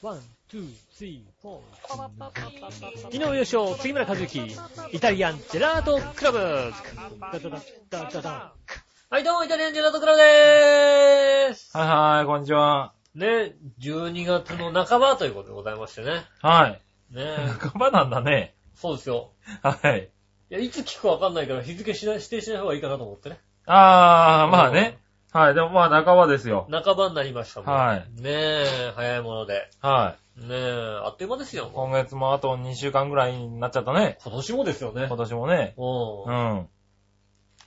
One, two, three, four。井上義雄、杉村和之、イタリアンジェラートクラブ。ダダダダダダはい、どうも、イタリアンジェラートクラブでーす。はいはい、こんにちは。ね、12月の半ばということでございましてね。はい。ね、半ばなんだね。そうですよ。はい。いや、いつ聞くかわかんないから日付しない指定しない方がいいかなと思ってね。あー、まあね。はい、でもまあ半ばですよ。半ばになりましたもん。はいねえ、早いもので。はい。ねえ、あっという間ですよ。今月もあと2週間ぐらいになっちゃったね。今年もですよね今。年もね。う。うんん。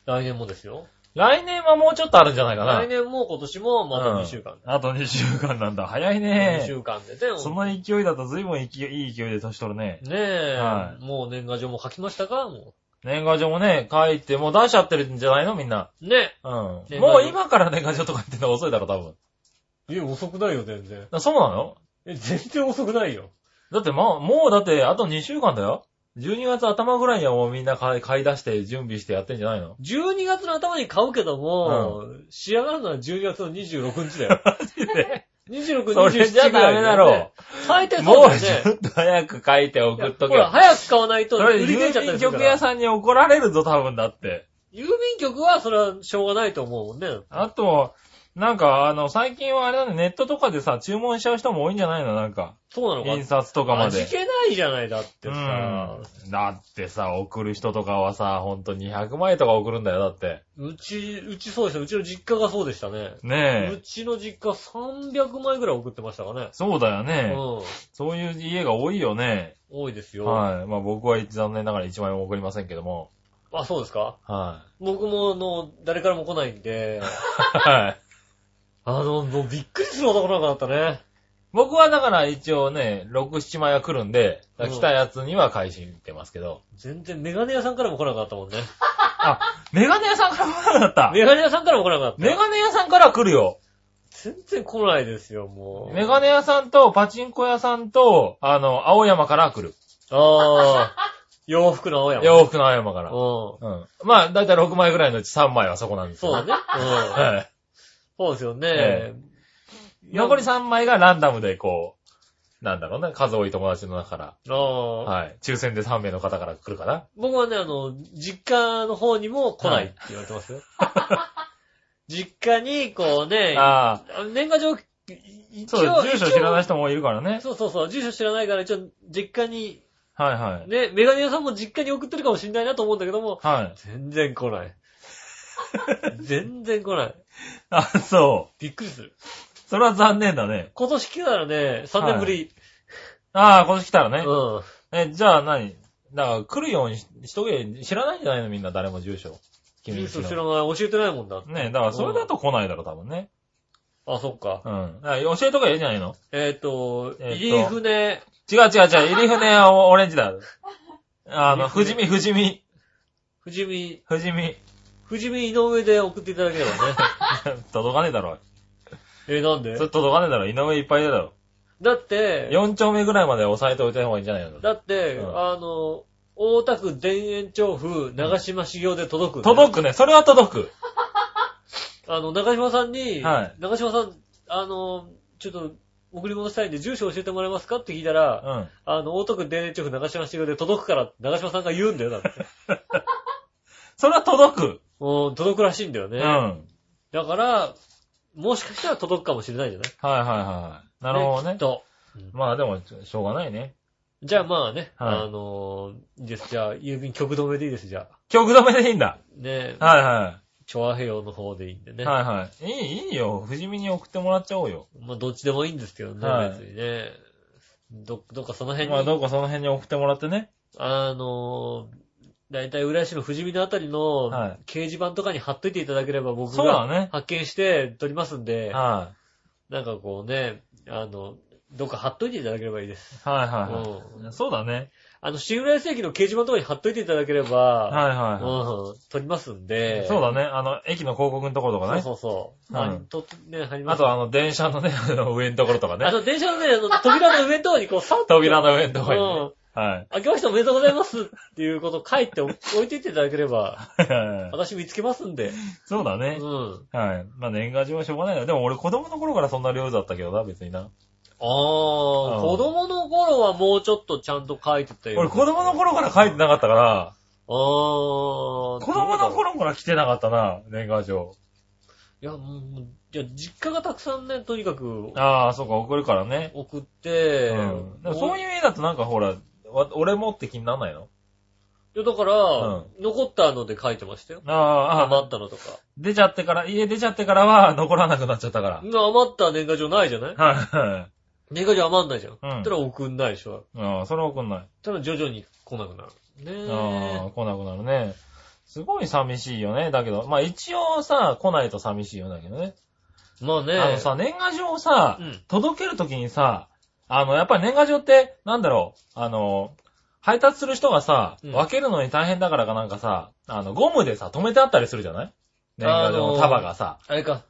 来年もですよ。来年はもうちょっとあるんじゃないかな。来年も今年もまだ2週間。あと2週間なんだ。早い2ね。週間でね。その勢いだと随分勢いいい勢いで年取るね。ねえ、はいもう年賀状も書きましたか？も年賀状もね、書いて、もう出しちゃってるんじゃないの？みんな。う。ねうん。年賀状もう今から年賀状とか言ってんの遅いだろ、多分。え。いや、遅くないよ、全然。あそうなの？え、全然遅くないよ。だってもう、もうだってあと2週間だよ。12月頭ぐらいにはもうみんな買い買い出して準備してやってんじゃないの？12月の頭に買うけども、仕上がるのは12月の26日だよ。26、それじゃ27ダメだろ最低う。もうそうだよね。ちょっと早く書いて送っとけほら、よ。早く買わないとそれ、売り切れちゃった郵便りするから。局屋さんに怒られるぞ、多分だって。郵便局はそれはしょうがないと思うもんね。あと、なんか、あの、最近はあれだね、ネットとかでさ、注文しちゃう人も多いんじゃないの？なんか。そうなのか印刷とかまで。味気ないじゃない、だってうさ。ん。だってさ、送る人とかはさ、ほんと200枚とか送るんだよ、だって。うち、うちそうですよ。うちの実家がそうでしたね。うねえ。ちの実家300枚ぐらい送ってましたかね。そうだようね。ん。そういう家が多いよね。多いですよ。はい。まあ僕は残念ながら1枚も送りませんけども。あ、そうですか？は僕も、あの、誰からも来ないんで、い。はい。あの、もうびっくりするほど来なかったね。僕はだから一応ね、6、7枚は来るんで、うん来たやつには返しに行ってますけど。全然メガネ屋さんからも来なかったもんね。あ、メガネ屋さんから来なかった？メガネ屋さんからも来なかった。メガネ屋さんから来るよ。全然来ないですよ、もう。メガネ屋さんとパチンコ屋さんと、あの、青山から来る。ああ、洋服の青山。洋服の青山から。ううん。まあ、だいたい6枚ぐらいのうち3枚はそこなんん。ですよ。そうだね。うん。はい。そうですよねえ。残り3枚がランダムでこう、なんだろうね、数多い友達の中から、ああ、はい。抽選で3名の方から来るかな。僕はね、あの、実家の方にも来ないって言われてますよ。実家に、こうね、あ年賀状、そう、応、住所知らない一人もいるから応ね。そうそうそう、住所知らないから一応、実家に、はいはい。ね、メガネ屋さんも実家に送ってるかもしれないなと思うんだけども、はい。全然来ない。全然来ない。あ、そう。びっくりする。それは残念だね。今年来たらね、3年ぶり。ああ、今年来たらね。うん。え、じゃあ何？だから来るようにししとけ、知らないんじゃないの？みんな誰も住所。君住所知らない、教えてないもんだ。ねだからそれだと来ないだろ、多分ね。あ、そっか。うん。教えとけばいいんじゃないの？えっ、と、入船、違う違う違う、入り船はオレンジだ。あの、富士見、富士見、富士見、富士見。富士見井上で送っていただければね。届かねえだろ。えーなんで？それ届かねえだろ。井上いっぱいだろ。だって、4丁目ぐらいまで押さえておいた方がいいんじゃないの？だって、うんあの、大田区田園調布長島修行で届く、届くね。それは届く。あの、長島さんに、はい長島さん、あの、ちょっと、送り物したいんで、住所教えてもらえますか？って聞いたうら、ん。あの、大田区田園調布長島修行で届くから、長島さんが言うんだよ、だって。それは届く。うん、届くらしいんだよね。うん。はいだから、もしかしたら届くかもしれないんじゃない？はいはい。なるほどねきっ。と。まあでも、しょうがないね。じゃあまあね、はいあのいいです。じゃあ、郵便局止めでいいです、じゃあ。曲止めでいいんだ。ねはいはチョアヘヨの方でいいんでい。ね。はいはい。いい、いいよ。富士見に送ってもらっちゃおうよ。まあ、どっちでもいいんですけどね、はい別にね。ど、どっかその辺に、まあどうかその辺に送ってもらってね。あのだいたい浦安の富士見のあたりのはい掲示板とかに貼っといていただければ僕がそうだね。発見して撮りますんで、はなんかこうね、あの、どっか貼っといていただければいいです。い。はいはいはい。そうだね。あの、新浦安駅の掲示板とかに貼っといていただければ、はいはいはうん、撮りますんい。で。そうだね。あの、駅の広告のところとかね。そうそうそう。うんあと、ね、貼ります。あとあの、電車のね、あの上のところとかね。あと電車のね、あの扉の上のところにこう、さっと。扉の上のところにねうん。はい。明けましておめでとうございますっていうことを書いてお置いていっていただければ、私見つけますんで。うそうだね。ん。はい。まあ年賀状はしょうがないな。でも俺子供の頃からそんな量だったけどな、別にな。ああ、うん子供の頃はもうちょっとちゃんと書いてたよ。俺子供の頃から書いてなかったから、ああ。子子供の頃から来てなかったな、年賀状。いや、もう、いや、実家がたくさんね、とにかくああ、そうか、送るからね。送って、うん。でもそういいう家だとなんかほら、わ俺もって気にならないの？や、だから、う残ったので書いてましたよ。ああ、あ余ったのとか。出ちゃってから、家出ちゃってからは残らなくなっちゃったから。今余った年賀状ないじゃない？はいはい。年賀状余んないじゃん。うんたら送んないでしょ。ああ、それは送んない。ただ徐々に来なくなる。ねああ、え。来なくなるね。すごい寂しいよね。だけど、まあ一応さ、来ないと寂しいよだけどね。まあね。あのさ、年賀状をさ、うん届けるときにさ、あの、やっぱり年賀状って、なんだろう、あの、配達する人がさ、うん分けるのに大変だからかなんかさ、あの、ゴムでさ、止めてあったりするじゃない？年賀状の束がさ。あれか。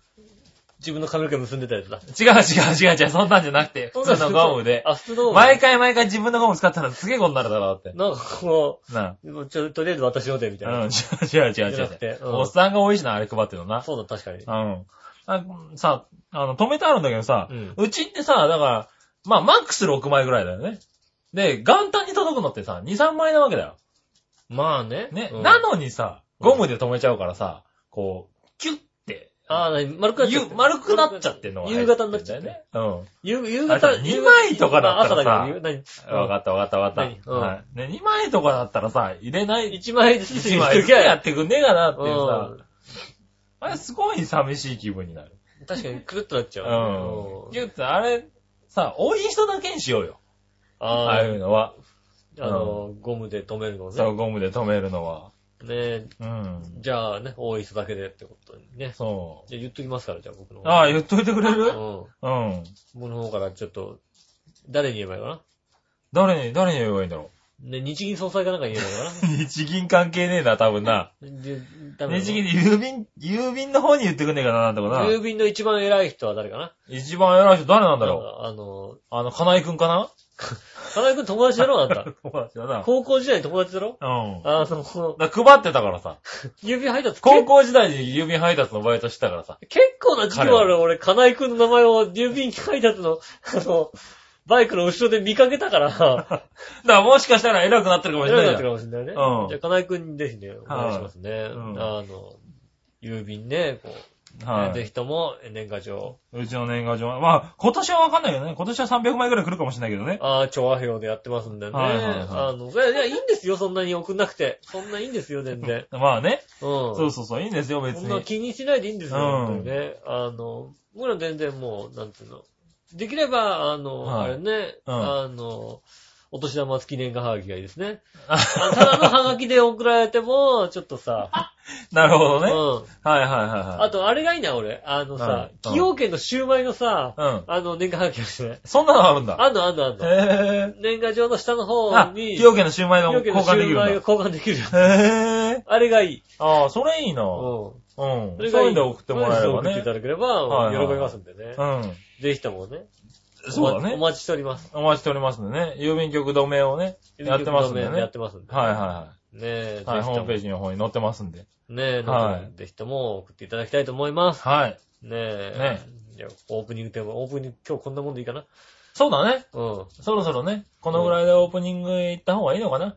自分の髪の毛結んでたやつだ。違う違う違う違う、そんなんじゃなくて、普通のゴムで。あ、普通のゴム。毎回毎回自分のゴム使ったらすげえことになるだろ、だって。なんかこなう、ちょ、とりあえず私ので、みたいうん、な。違う違う違う違うおっさんが多いしな、あれ配ってるのな。そうだ、確かに。うん。あさ、あの、止めてあるんだけどさ、うんうちってさ、だから、まあ、マックス6枚ぐらいだよね。で、元旦に届くのってさ、2、3枚なわけだよ。まあね。ね。うんなのにさ、ゴムで止めちゃうからさ、こう、キュッて、ああ、丸くなっちゃゆって丸くなっちゃってんのが夕方になっちゃってね。うん。夕夕あ方、二枚とかだったらさ朝だけど、何？わかったわかったわかった。何？うんはい。ね、2枚とかだったらさ、入れない、一枚ずつ1枚ずつやってくんねえかなっていうさう、あれすごい寂しい気分になる。ん確かにくるっとなっちゃう。うん。キュッて、あれ、さ、多い人だけにしようよ。あああいうのは。あ、あの、ゴムで止めるのそう、ね。ゴムで止めるのは。ねうん。じゃあね、多い人だけでってことにね。そじゃあ言っときますから、じゃあ僕のう。方。ああ、言っといてくれる？うん。うん。僕の方からちょっと、誰に言えばいいかな？誰に、誰に言えばいいんだろね、日銀総裁かなんかに言えばいいかう。日銀関係ねえな、多分な。なでダメなの日銀で郵便、郵便の方に言ってくんねえかな、なんとかな。郵便の一番偉い人は誰かな一番偉い人誰なんだろう。あの、あの、金井くんかな 金井くん友達だろあんた。友達だな。高校時代に友達だろうん。あの、この配ってたからさ。郵便配達高校時代に郵便配達のバイトしてたからさ。結構な時期もある俺、金井くんの名前を郵便配達の、あの、バイクの後ろで見かけたから、だからもしかしたら偉くなってるかもしれない偉くなってるかもしれないね。うんじゃあ、金井くんにぜひね、お願いしますね。うんあの、郵便ね、こう、はいぜひとも年賀状、うちの年賀状は。まあ、今年はわかんないけどね。今年は300枚ぐらい来るかもしれないけどね。ああ、調和表でやってますんでね。はいはいはいあの、いや、いやいいんですよ、そんなに送んなくて。そんないいんですよ、全然。まあね。うん。そうそうそう、いいんですよ、別そんなに。気にしないでいいんですよ、うん本当にね。あの、僕ら全然もう、なんていうの。できれば、あの、はいあれね、うんあの、お年玉付き年賀はがきがいいですね。あ ただのはがきで送られても、ちょっとさ、なるほどね。うん。はいはいはいはい。あと、あれがいいな、俺。あのさ、うん崎陽軒のシューマイのさ、うん。あの、年賀はがきがして。そんなのあるんだ。あんのあんのあんの。へ年賀状の下の方に、崎陽軒のシューマイの交軒のシューマイが換できるん交換できるぇあれがいい。ああ、それいいな。うん。うん。それがいういうんで送ってもらえればねそういうの送っていた。だければ、はいはい喜びますんでね。うん。ぜひともね。そうだね。お待ちしております。お待ちしておりますんでね。郵便局止めをね、やってますんでね。やってますんで。はいはねえ、いはい。はい、ホームページ。ジの方に載ってますんで。ねえ、はいぜひとも送っていただきたいと思います。はい。ねえ。ねじゃあオープニングテーマ、オープニング、今日こんなもんでいいかなそうだね。うん。そろそろね、このぐらいでオープニング行った方がいいのかな。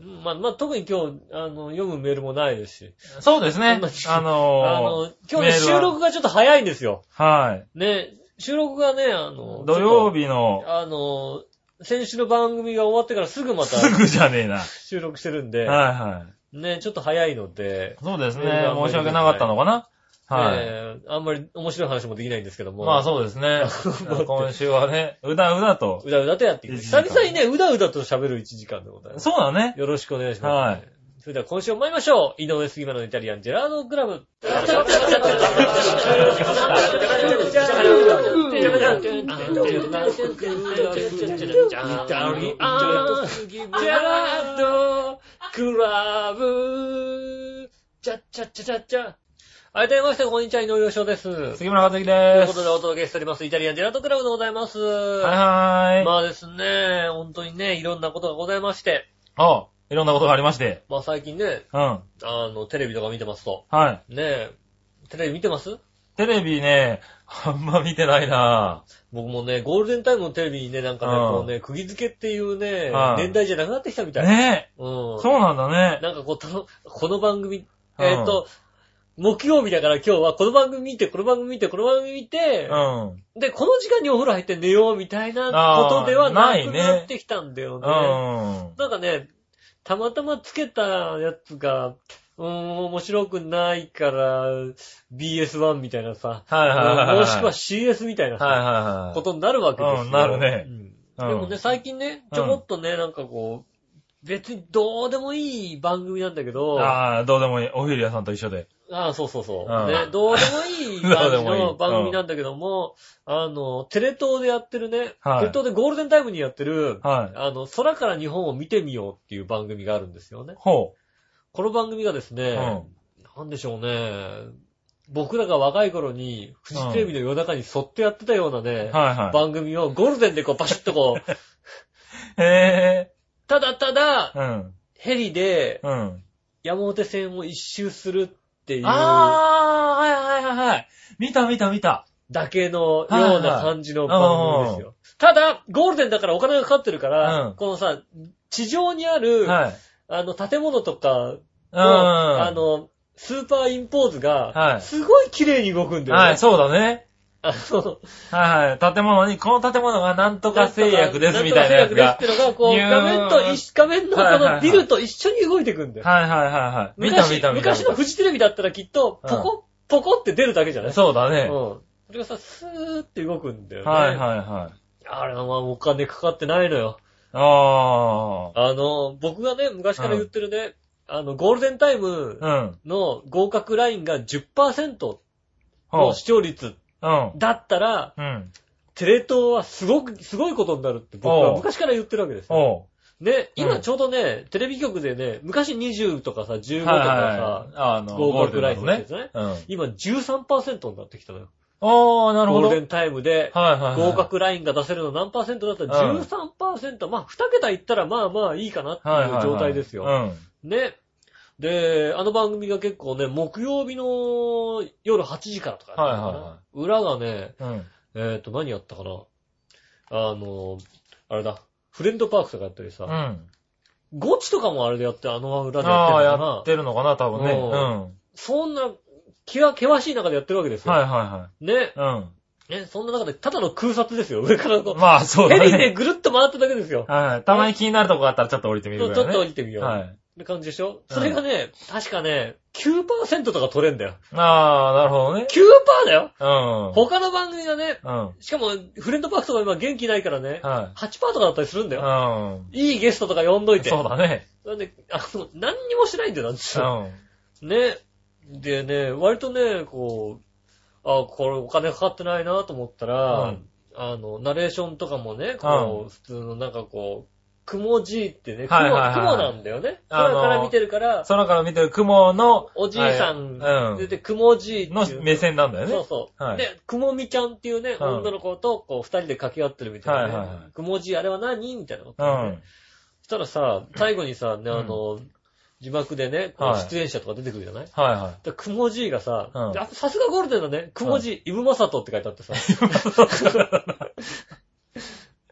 うんまあ、まあ、特に今日、あの、読むメールもないですし。そうですねそんな。ああのの、今日ね、収録がちょっと早いんですよ。ー、はい。ね、収録がね、あの、土曜日。日の、あの、先週の番組が終わってからすぐまたすぐじゃねえな。収録してるんで、はいはい。ね、ちょっと早いので、そうですね申し訳なかったのかな。はい。ねあんまり面白い話もできないんですけども。まあそうですね。今週はね、うだうだと。うだうだとやっていく。久々にね、うだうだと喋る1時間でございます。そうだね。よろしくお願いします。はい。それでは今週も参りましょう。井上杉村のイタリアンジェラードクラブ。イタリアンジェラードクラブ。チャッチャッチャチャッチャ。はい、というまして、こんにちは、井上洋翔です。杉村和樹というです。ことでお届けしております、イタリアンジェラートクラブでございます。はいはーい。まあですね、本当にね、いろんなことがございまして、あ、いろんなことがありまして。まあ最近ね、うん。あの、テレビとか見てますと、はい。ねテレビ見てます？テレビね、あんま見てないな僕もね、ゴールデンタイムのテレビにね、なんかね、うんこうね、釘付けっていうね、はい年代じゃなくなってきたみたい。ねうんえ。。そうなんだね。なんかこうこの番組、うんえっと、木曜日だから今日はこの番組見て、この番組見て、この番組見て、うん。で、この時間にお風呂入って寝ようみたいなことではなくなってきたんだよね。うん。なんかね、たまたまつけたやつが、うーん、面白くないから、BS1 みたいなさ、はいはいはいはい。もしくは CS みたいなさ、はいはいはい。ことになるわけですよ。うんなるねうんうんでもね、最近ね、ちょこっとね、なんかこう、別にどうでもいい番組なんだけど、あああ、どうでもいい。おひるやさんと一緒で。あ、そうそうそう、うんね。どうでもいい感じの番組なんだけども、あの、テレ東でやってるね、はいテレ東でゴールデンタイムにやってる、はい。あの、空から日本を見てみようっていう番組があるんですよね。ほこの番組がですう。ね、うん。なんでしょうね、僕らが若い頃に、フジテレビの夜中にそっとやってたようなね、はいは番組をゴールデンでこうバシッとこう、い。へただただ、え。うん。ヘリでうん。山手線を一周するっていうああ、はいはいはいはい。見た見た見た。だけのような感じの番組ですよ。ただ、ゴールデンだからお金がかかってるから、うんこのさ、地上にある、はい。あの、建物とかうん。の、あの、スーパーインポーズが、はいすごい綺麗に動くんだよね。はい、そうだね。あの、はいはい。建物に、この建物がなんとか製薬ですみたいなやつがんとか。製薬ですってのが、こう、画面と一緒、画面のこのビルと一緒に動いていくんだよ。はいはいはいはい。見た昔見た見た。昔のフジテレビだったらきっと、ポコ、ポコって出るだけじゃない？そうだね。うん。それがさ、スーって動くんだよね。はいはいはい。あれはまあお金かかってないのよ。ああの、僕がね、昔から言ってるね、あの、ゴールデンタイム。の合格ラインが10%ほう。の視聴率うん。だったら、うん。テレ東はすごく、すごいことになるって僕おうは昔から言ってるわけですよ。おう。ね、うん今ちょうどね、テレビ局でね、昔20とかさ、15とかはいさ、はい。あの、合格ラインゴールデンのやつね。だとね。今13%になってきたのよ。うん。ああ、なるほど。ゴールデンタイムで、はいはいはい。合格ラインが出せるの何パーセントだったらうん13%、まあ2桁いったらまあまあいいかなってはいはいはいいう状態ですよ。うん。ね。で、あの番組が結構ね、木曜日の夜8時からとかやってたのかなはいはいは裏がね、うん。えっ、と、何やったかなあの、あれだ、フレンドパークとかやったりさ、うん。ゴチとかもあれでやって、あの裏でやってああ、るのかなやってるのかな、多分ね。ううんん。はいそんな、気は険しい中でやってるわけですよ。はいはね。い。ね、そんな中で、ただの空撮ですよ。上からこうん。う。まあ、そうだヘリでね。ぐるっと回っただけですよ。はい。たまに気になるとこがあったらちょっと降りてみちょちょっと降るぐらいね。りてみよう。はい。って感じでしょ？うんそれがね、確かね、9%とか取れんだよ。ああ、なるほどね。9%だようん。他の番組がね、うん。しかも、フレンドパークとか今元気ないからね、は8%とかだったりするんだい。よ。うん。いいゲストとか呼んどいて。そうだね。なんで、あの、何にもしないんだよ、なんですうよ。ん。ね。でね、割とね、こう、あ、これお金かかってないなと思ったら、うんあの、ナレーションとかもね、こう、う普通のなんかこう、雲じってね、雲、はいはいはい。雲なんだよね。あの空から見てるから、空から見てる雲の、おじいさん、はい出て、雲じっていう。の。目線なんだよね。そうそう。はい。で、くもみちゃんっていうね、うん。女の子と、こう、二人で掛け合ってるみたいな、ね。はいはいはい。くもじあれは何みたいなことね、うん。そしたらさ、最後にさ、ね、あの、字幕でね、こうはい。出演者とか出てくるじゃない？はいはで、くもじがさ、うん。であさすがゴールデンだね、くもじ、イブマサトって書いてあってさ、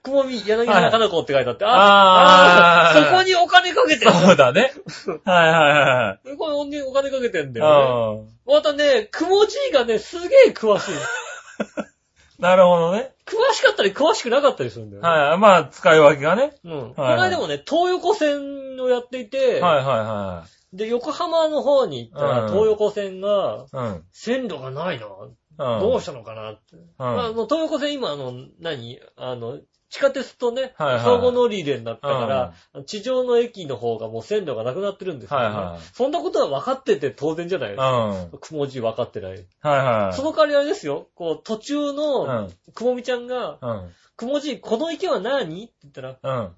くもみ、柳原かな子って書いてあって、ああーあーそこにお金かけてい。るそうだね。はいはいはい。そこにお金かけてんだよね。うん。またね、くもじがね、すげえ詳しい。なるほどね。詳しかったり詳しくなかったりするんだよね。はい。まあ、使い分けがね。うん。こはいの間もね、東横線をやっていて、はいはいはで、横浜の方に行ったら、うん東横線が、い。うん。線路がないな。うん。どうしたのかなって。まあ、あの東横線今、あの、何？あの、地下鉄とね、はいはい相互乗り入れになったから、地上の駅の方がもう線路がなくなってるんですよ、ね。はいはいそんなことは分かってて当然じゃないですか。うん。くもじ分かってない。はいはい。その代わりあれですよ、こう、途中うの、ん。くもみちゃんが、うん。くもじ、この池は何？って言ったら、うん。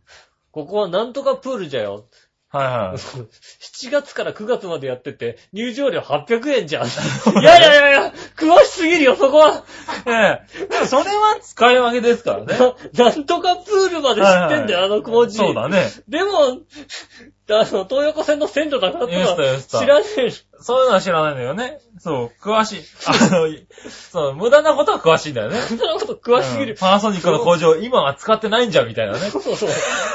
ここはなんとかプールじゃよ。はいはい。7月から9月までやってて、入場料800円じゃん。いやいやいやいや、詳しすぎるよ、そこは。ええ。でもそれは使い分けですからね。ななんとかプールまで知ってんだよ、あの工事。そうだね。でも、あの、東横線の線路なくなってたの言ってた知らねえ。そういうのは知らないんだよね。そう、詳しい。あの、そう、無駄なことは詳しいんだよね。そんなこと詳しすぎる。うんパナソニックの工場、今は使ってないんじゃん、みたいなね。そうそう。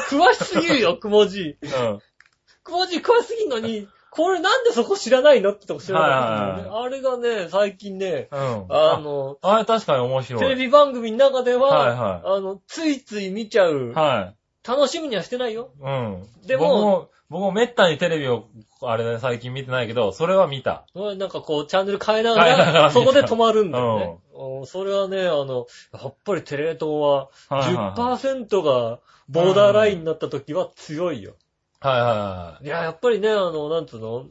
詳しすぎるよ、くもじ。うん。くもじ詳しすぎんのに、これなんでそこ知らないのってとこ知らなかったんだよね。はあれがね、最近ね、うん。あの、あれ確かに面白い。テレビ番組の中では、はいはいあの、ついつい見ちゃう。はい。楽しみにはしてないよ。うん。でも僕も、僕もめったにテレビを、あれね、最近見てないけど、それは見た。なんかこう、チャンネル変えながら、そこで止まるんだよね。うんそれはね、あの、やっぱりテレ東ははいはいはい10%がボーダーラインになった時は強いよ。はいはいはいや、やっぱりね、あの、なんつうの？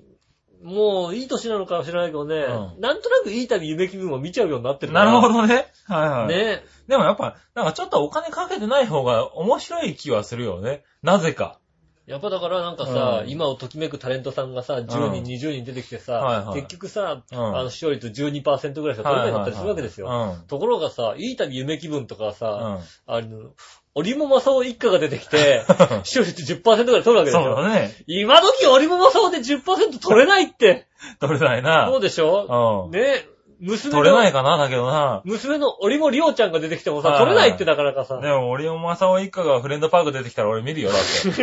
もういい年なのかもしれないけどね、うんなんとなくいい旅夢気分を見ちゃうようになってい。るなるほどね。はいはい。ね。でもやっぱ、なんかちょっとお金かけてない方が面白い気はするよね。なぜか。やっぱだからなんかさ、うん今をときめくタレントさんがさ、10人、うん20人出てきてさ、はいはい結局さ、うんあの視聴率12%ぐらいしか取れなかったりするわけですよ。うん。ところがさ、いい旅夢気分とかさ、うん。あの、織茂正夫一家が出てきて、視聴率10%ぐらい取るわけですそうよ。だね。今時織茂正夫で10%取れないって。取れないな。そうでしょ？うん。ね娘取れないの、かなだけどな。娘の織茂里央ちゃんが出てきてもさ、はい取れないってなかなかさ。でも、森尾正夫一家がフレンドパーク出てきたら俺見るよ、だって。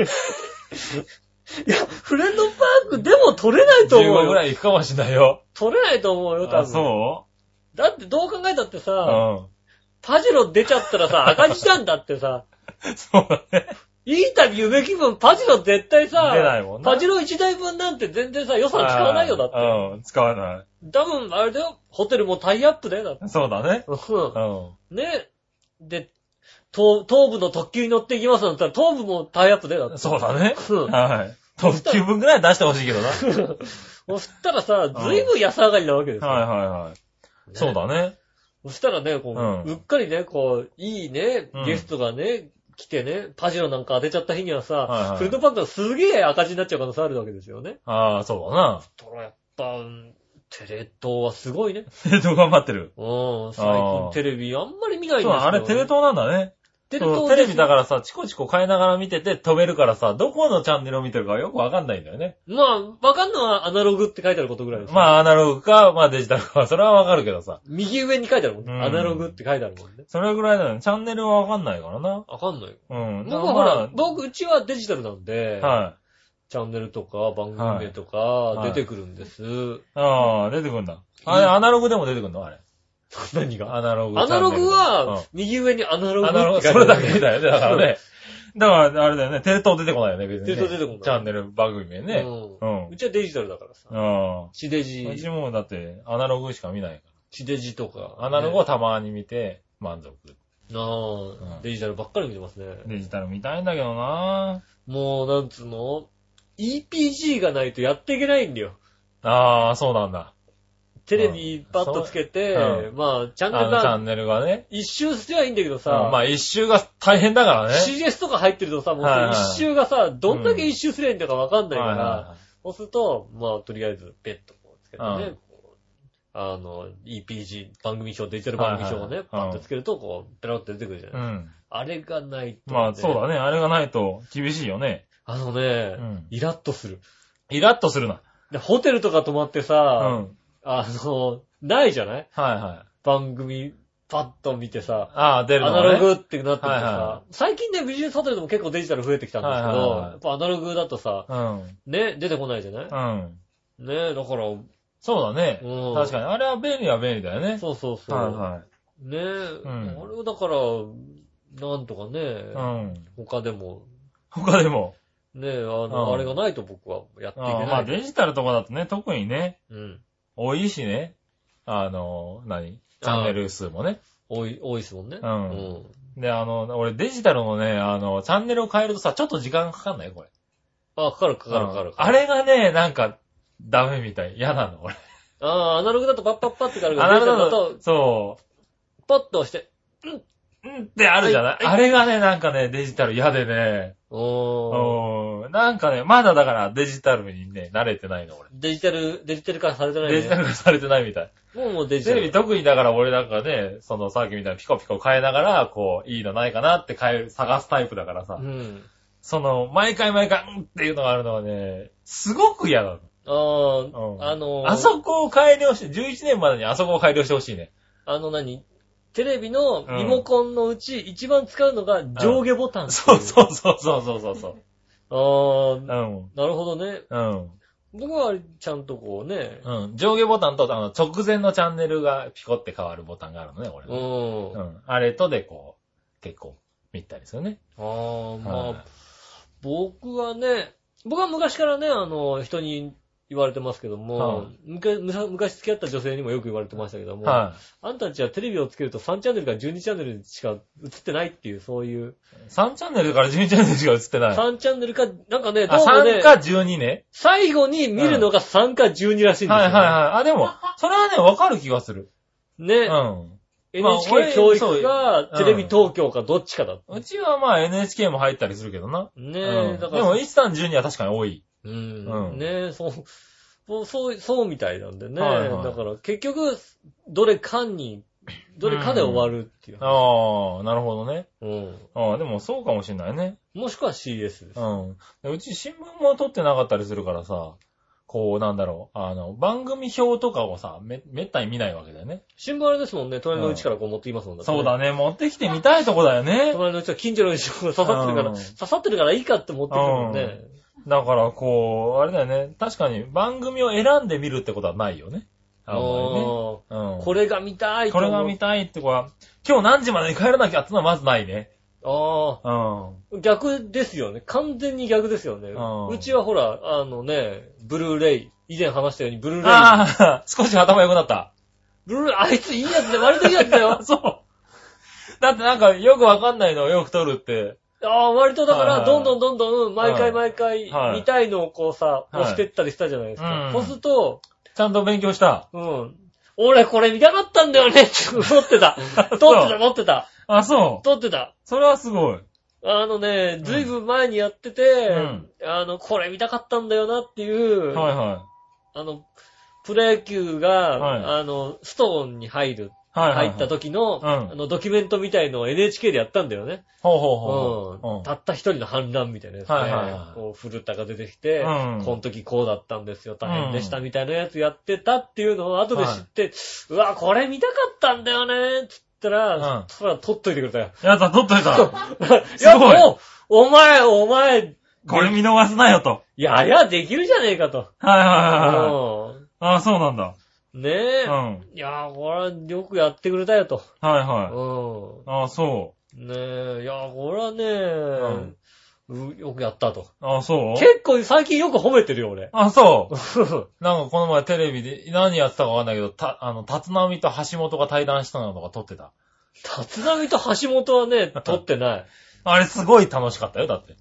いや、フレンドパークでも取れないと思う15ぐらよ。い行くかもしんないよ。取れないと思うよ、多あ、分。そだってどう考えたってうさ、うん。パジェロ出ちゃったらさ、赤字なんだってさ、そうだね。いい旅夢気分、パジェロ絶対さ、出ないもんなパジェロ1台分なんて全然さ、予算使わないよ、だって。うん、使わな多分、あれだよ、ホテルもタイアップだよ、だって。い。そうだね。ううん。ん。ね。で、東東部の特急に乗っていきますなんて言ったら、東部もタイアップだよ、だって。そうだね。うんはい。特急分ぐらい出してほしいけどな。そしたらさ、ずいぶん安上がりなわけですよ。はいはいはい。そうだね。そしたらね、こう、うんうっかりね、こう、いいねうん、ゲストがね、来てね、パジェロなんか当てちゃった日にはさ、はいはいフードパックがすげえ赤字になっちゃう可能性あるわけですよね。ああ、そうだな。だからやっぱ、うんテレ東はすごいね。テレ東頑張ってる。うん、最あ近ーテレビあんまり見ないんそう、ですよ、あれテレ東なんだね。テそうテレビだかからさ、チコチコ変えながら見てて飛べるからさ、どこのチャンネルを見てるかよくわかんないんだよね。まあ、わかんのはアナログって書いてあることぐらいです。あ、まあ、アナログか、まあデジタルか、それはわかるけどさ。右上に書いてあるもんね。うんアナログって書いてあるもんね。それぐらいだよね。チャンネルはわかんないからな。わかんないよ。うん。僕はほら、僕、うちはデジタルなんで、らはチャンネルとか番組名とかはい出てくるんです。い。ああ、出てくんだ。あれ、アナログでも出てくんの？あれ。何が？アナログ。アナログうんは、右上にアナログアナログ、それだけだよね。だからね。だから、あれだよね。テレ東出てこないよね、別に、ね。テレ東出てこないチャンネル番組名ね。う。うんんう。ちはデジタルだからさ。うん。地デジう、ちもだって、アナログしか見ないか地デジとか。ら。アナログはたまに見て、満足。なあ、んデジタルばっかり見てますね。デジタル見たいんだけどなもう、なんつうの ?EPG がないとやっていけないんだよ。ああ、そうなんだ。テレビパッとつけて、まあ、チャンネあのチャルがンネルがね。一周すりゃいいんだけどうんさ、まあ一周が大変だからね。CS とか入ってるとさ、もう一周がさ、どんだけ一周すりゃいいんだかわかんないから、そうすると、まあ、とりあえず、ペットこうつけてうんね、あの、EPG、番組表、デジタル番組表をね、パッとつけると、こう、ペロって出てくるじゃいない、うん。あれがないと、まあそうだね。あれがないと厳しいよね。あのね、うんイラッとする。イラッとするな。でホテルとか泊まってうさ、ん。あの、ないじゃない？はいはい。番組、パッと見てさ、ああ、出るアのね。ナログってなっててさ、はいは最近ね、ビジネスホテルでも結構デジタル増えてきたんですけど、はいはいはいやっぱアナログだとさ、うん。ね、出てこないじゃない？うん。ね、だから、うそうだね。ん。確かに。あれは便利は便利だよね。そうそうそう。はいはねえ、んあれをだから、なんとかね、い。うん。他でも、他でも。ねえ、あの、うんあれがないと僕はやっていけない。まあデジタルとかだとね、特にね、うん。多いしね。あの、何？チャンネル数もね。多い、多いですもんね。うんうん。で、あの、俺デジタルのね、あの、チャンネルを変えるとさ、ちょっと時間かかんないこれ。あ、かかるかかるかかる。あれがね、なんか、ダメみたい。嫌なの、俺。ああ、アナログだとパッパッパってかるけど、あなるほデジタルだどと、。そパッと押して、う。うんってあるじゃない、はいはいあれがね、なんかね、デジタル嫌でね。おー。うん。なんかね、まだだからデジタルにね、慣れてないの、俺。デジタル、デジタル化されてないね。デジタル化されてないみたい。もうもうデジタル。テレビ特にだから俺なんかね、そのさっきみたいにピコピコ変えながら、こう、いいのないかなって変える、探すタイプだからさう。ん。その、毎回毎回、うんっていうのがあるのはね、すごく嫌なの。ああ、うんあのーあそこを改良して、11年までにあそこを改良してほしいね。あの何？テレビのリモコンのうち一番使うのが上下ボタン。そうそうそうそうそうそうそう。ああ、うん。なるほどね。うん。僕はちゃんとこうね。うん。上下ボタンと、あの、直前のチャンネルがピコって変わるボタンがあるのね、これう。ね。ん。あうん。あれとでこう、結構、見たりするね。あ、まはいあ、僕はね、僕は昔からね、あの、人に言われてますけども、はい昔昔昔付き合った女性にもよく言われてましたけども、はあんたたちはテレビをつけると3チャンネルから12チャンネルしか映ってないっていう、そういう、い。3チャンネルから12チャンネルしか映ってない。3チャンネルか、なんかね、どあ、うもね3、か12ね。最後に見るのが3か12らしいんですよ、はいはいはい。あ、でも、それはね、わかる気がする。ね、うん。まあ NHK 教育か、テレビ東京かどっちかだ。うちはまあ NHK も入ったりするけどな。ねうんだから、でも、1312は確かに多い。うん、うんねそう、そう、そう、そうみたいなんでね。はいはいだから結局、どれかに、どれかで終わるっていう。ああ、なるほどね。うん。ああ、でもそうかもしれないね。もしくは CS です。うん。でうち新聞も撮ってなかったりするからさ、こう、なんだろう、あの、番組表とかをさ、め、めったに見ないわけだよね。新聞あれですもんね。隣のうちからこう持ってきますもんそうだね。ね、持ってきてみたいとこだよね。隣のうちは近所のうちが刺さってるから、うん刺さってるからいいかって持ってくるもんね。だから、こう、あれだよね。確かに番組を選んで見るってことはないよね。あんまりね。うん。これが見たいこれが見たいって子は、今日何時までに帰らなきゃってのはまずないね。あうん。あ、逆ですよね。完全に逆ですよね。うんうちはほら、あのね、ブルーレイ。以前話したようにブルーレイ。ああ、少し頭良くなった。ブルーレイ、あいついいやつで割といいやつだよ。そう。だってなんかよくわかんないのをよく撮るって。ああ、割とだから、はいはいどんどんどんどん、毎回毎回、はい見たいのをこうさ、はい押してったりしたじゃないですか。うんそうすると、ちゃんと勉強した。うん。俺これ見たかったんだよねって撮ってた。撮ってた、撮ってた。あ、そう。撮ってた。それはすごい。あのね、ずいぶん前にやってて、んあの、これ見たかったんだよなっていう、はいはあの、プロ野球が、はいあの、ストーンに入る、い。はいはい、はい。入った時の、うんあの、ドキュメントみたいのを NHK でやったんだよね。ほうほうほう。うん。たった一人の反乱みたいなやつね。はいはいはいこう、古田が出てきて、うんこの時こうだったんですよ、大変でしたみたいなやつやってたっていうのを後で知って、うわ、これ見たかったんだよねつったら、うんそら撮っといてくれたよ。やった、撮っといた。いや、ごいもう、お前、お前、これ見逃すなよと。やりゃできるじゃねえかと。はいはいはいはい。あ、そうなんだ。うんねえ。うん。いや、これはよくやってくれたよと。はいうはい。あ、そん。ねえ、いや、これはね、うよくやったと。う。あ、そう？結構最近よく褒めてるよ、俺。あ、そう。なんかこの前テレビで何やってたかわかんないけど、た、あの、立浪と橋本が対談したのとか撮ってた。立浪と橋本はね、撮ってない。あれすごい楽しかったよ、だって。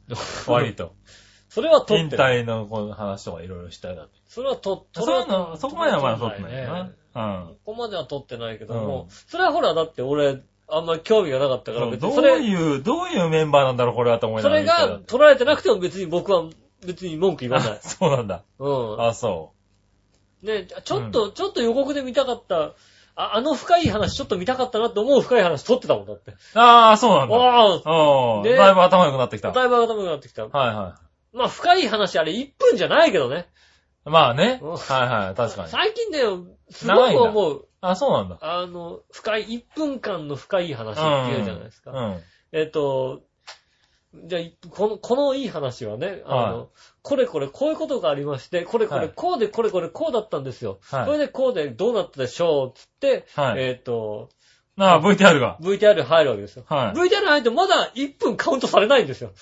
割と。それは撮引ってない。退のこの話とかいろいろしたよ、だって。それは撮ってそういうの、そこまではまだ撮ってないよね。な。ここまでは撮ってないけどうんも、それはほら、だって俺、あんまり興味がなかったから、うん。どう別にそれ、いう、どういうメンバーなんだろう、これはと思いなそれがら見てた。が撮られてなくても別に僕は別に文句言わなあい。そうなんだ。うん。あ、そね、ちょっと、ちょっと予告で見たかった、ああの深い話ちょっと見たかったなって思う深い話撮ってたもんだって。う。ああ、そうなんだ。あああ、ねだいぶ頭良くなってきあ、た。だいぶ頭がなってきた。はいはまあ深い話あれ1分じゃないけどね。い。まあね。うんはいはい、確かに。最近ね、すごく思う。あ、そうなんだ。あの、深い、1分間の深い話って言うじゃないですか。うん。えっと、じゃあ、いこの、このいい話はね、あの、はいこれこれこういうことがありまして、これこれはいこうでこれこれこうだったんですよ。はいこれでこうでどうなったでしょうつって、はいえっと、ああ、VTR が。VTR 入るわけですよ。はい。VTR 入ってまだ1分カウントされないんですよ。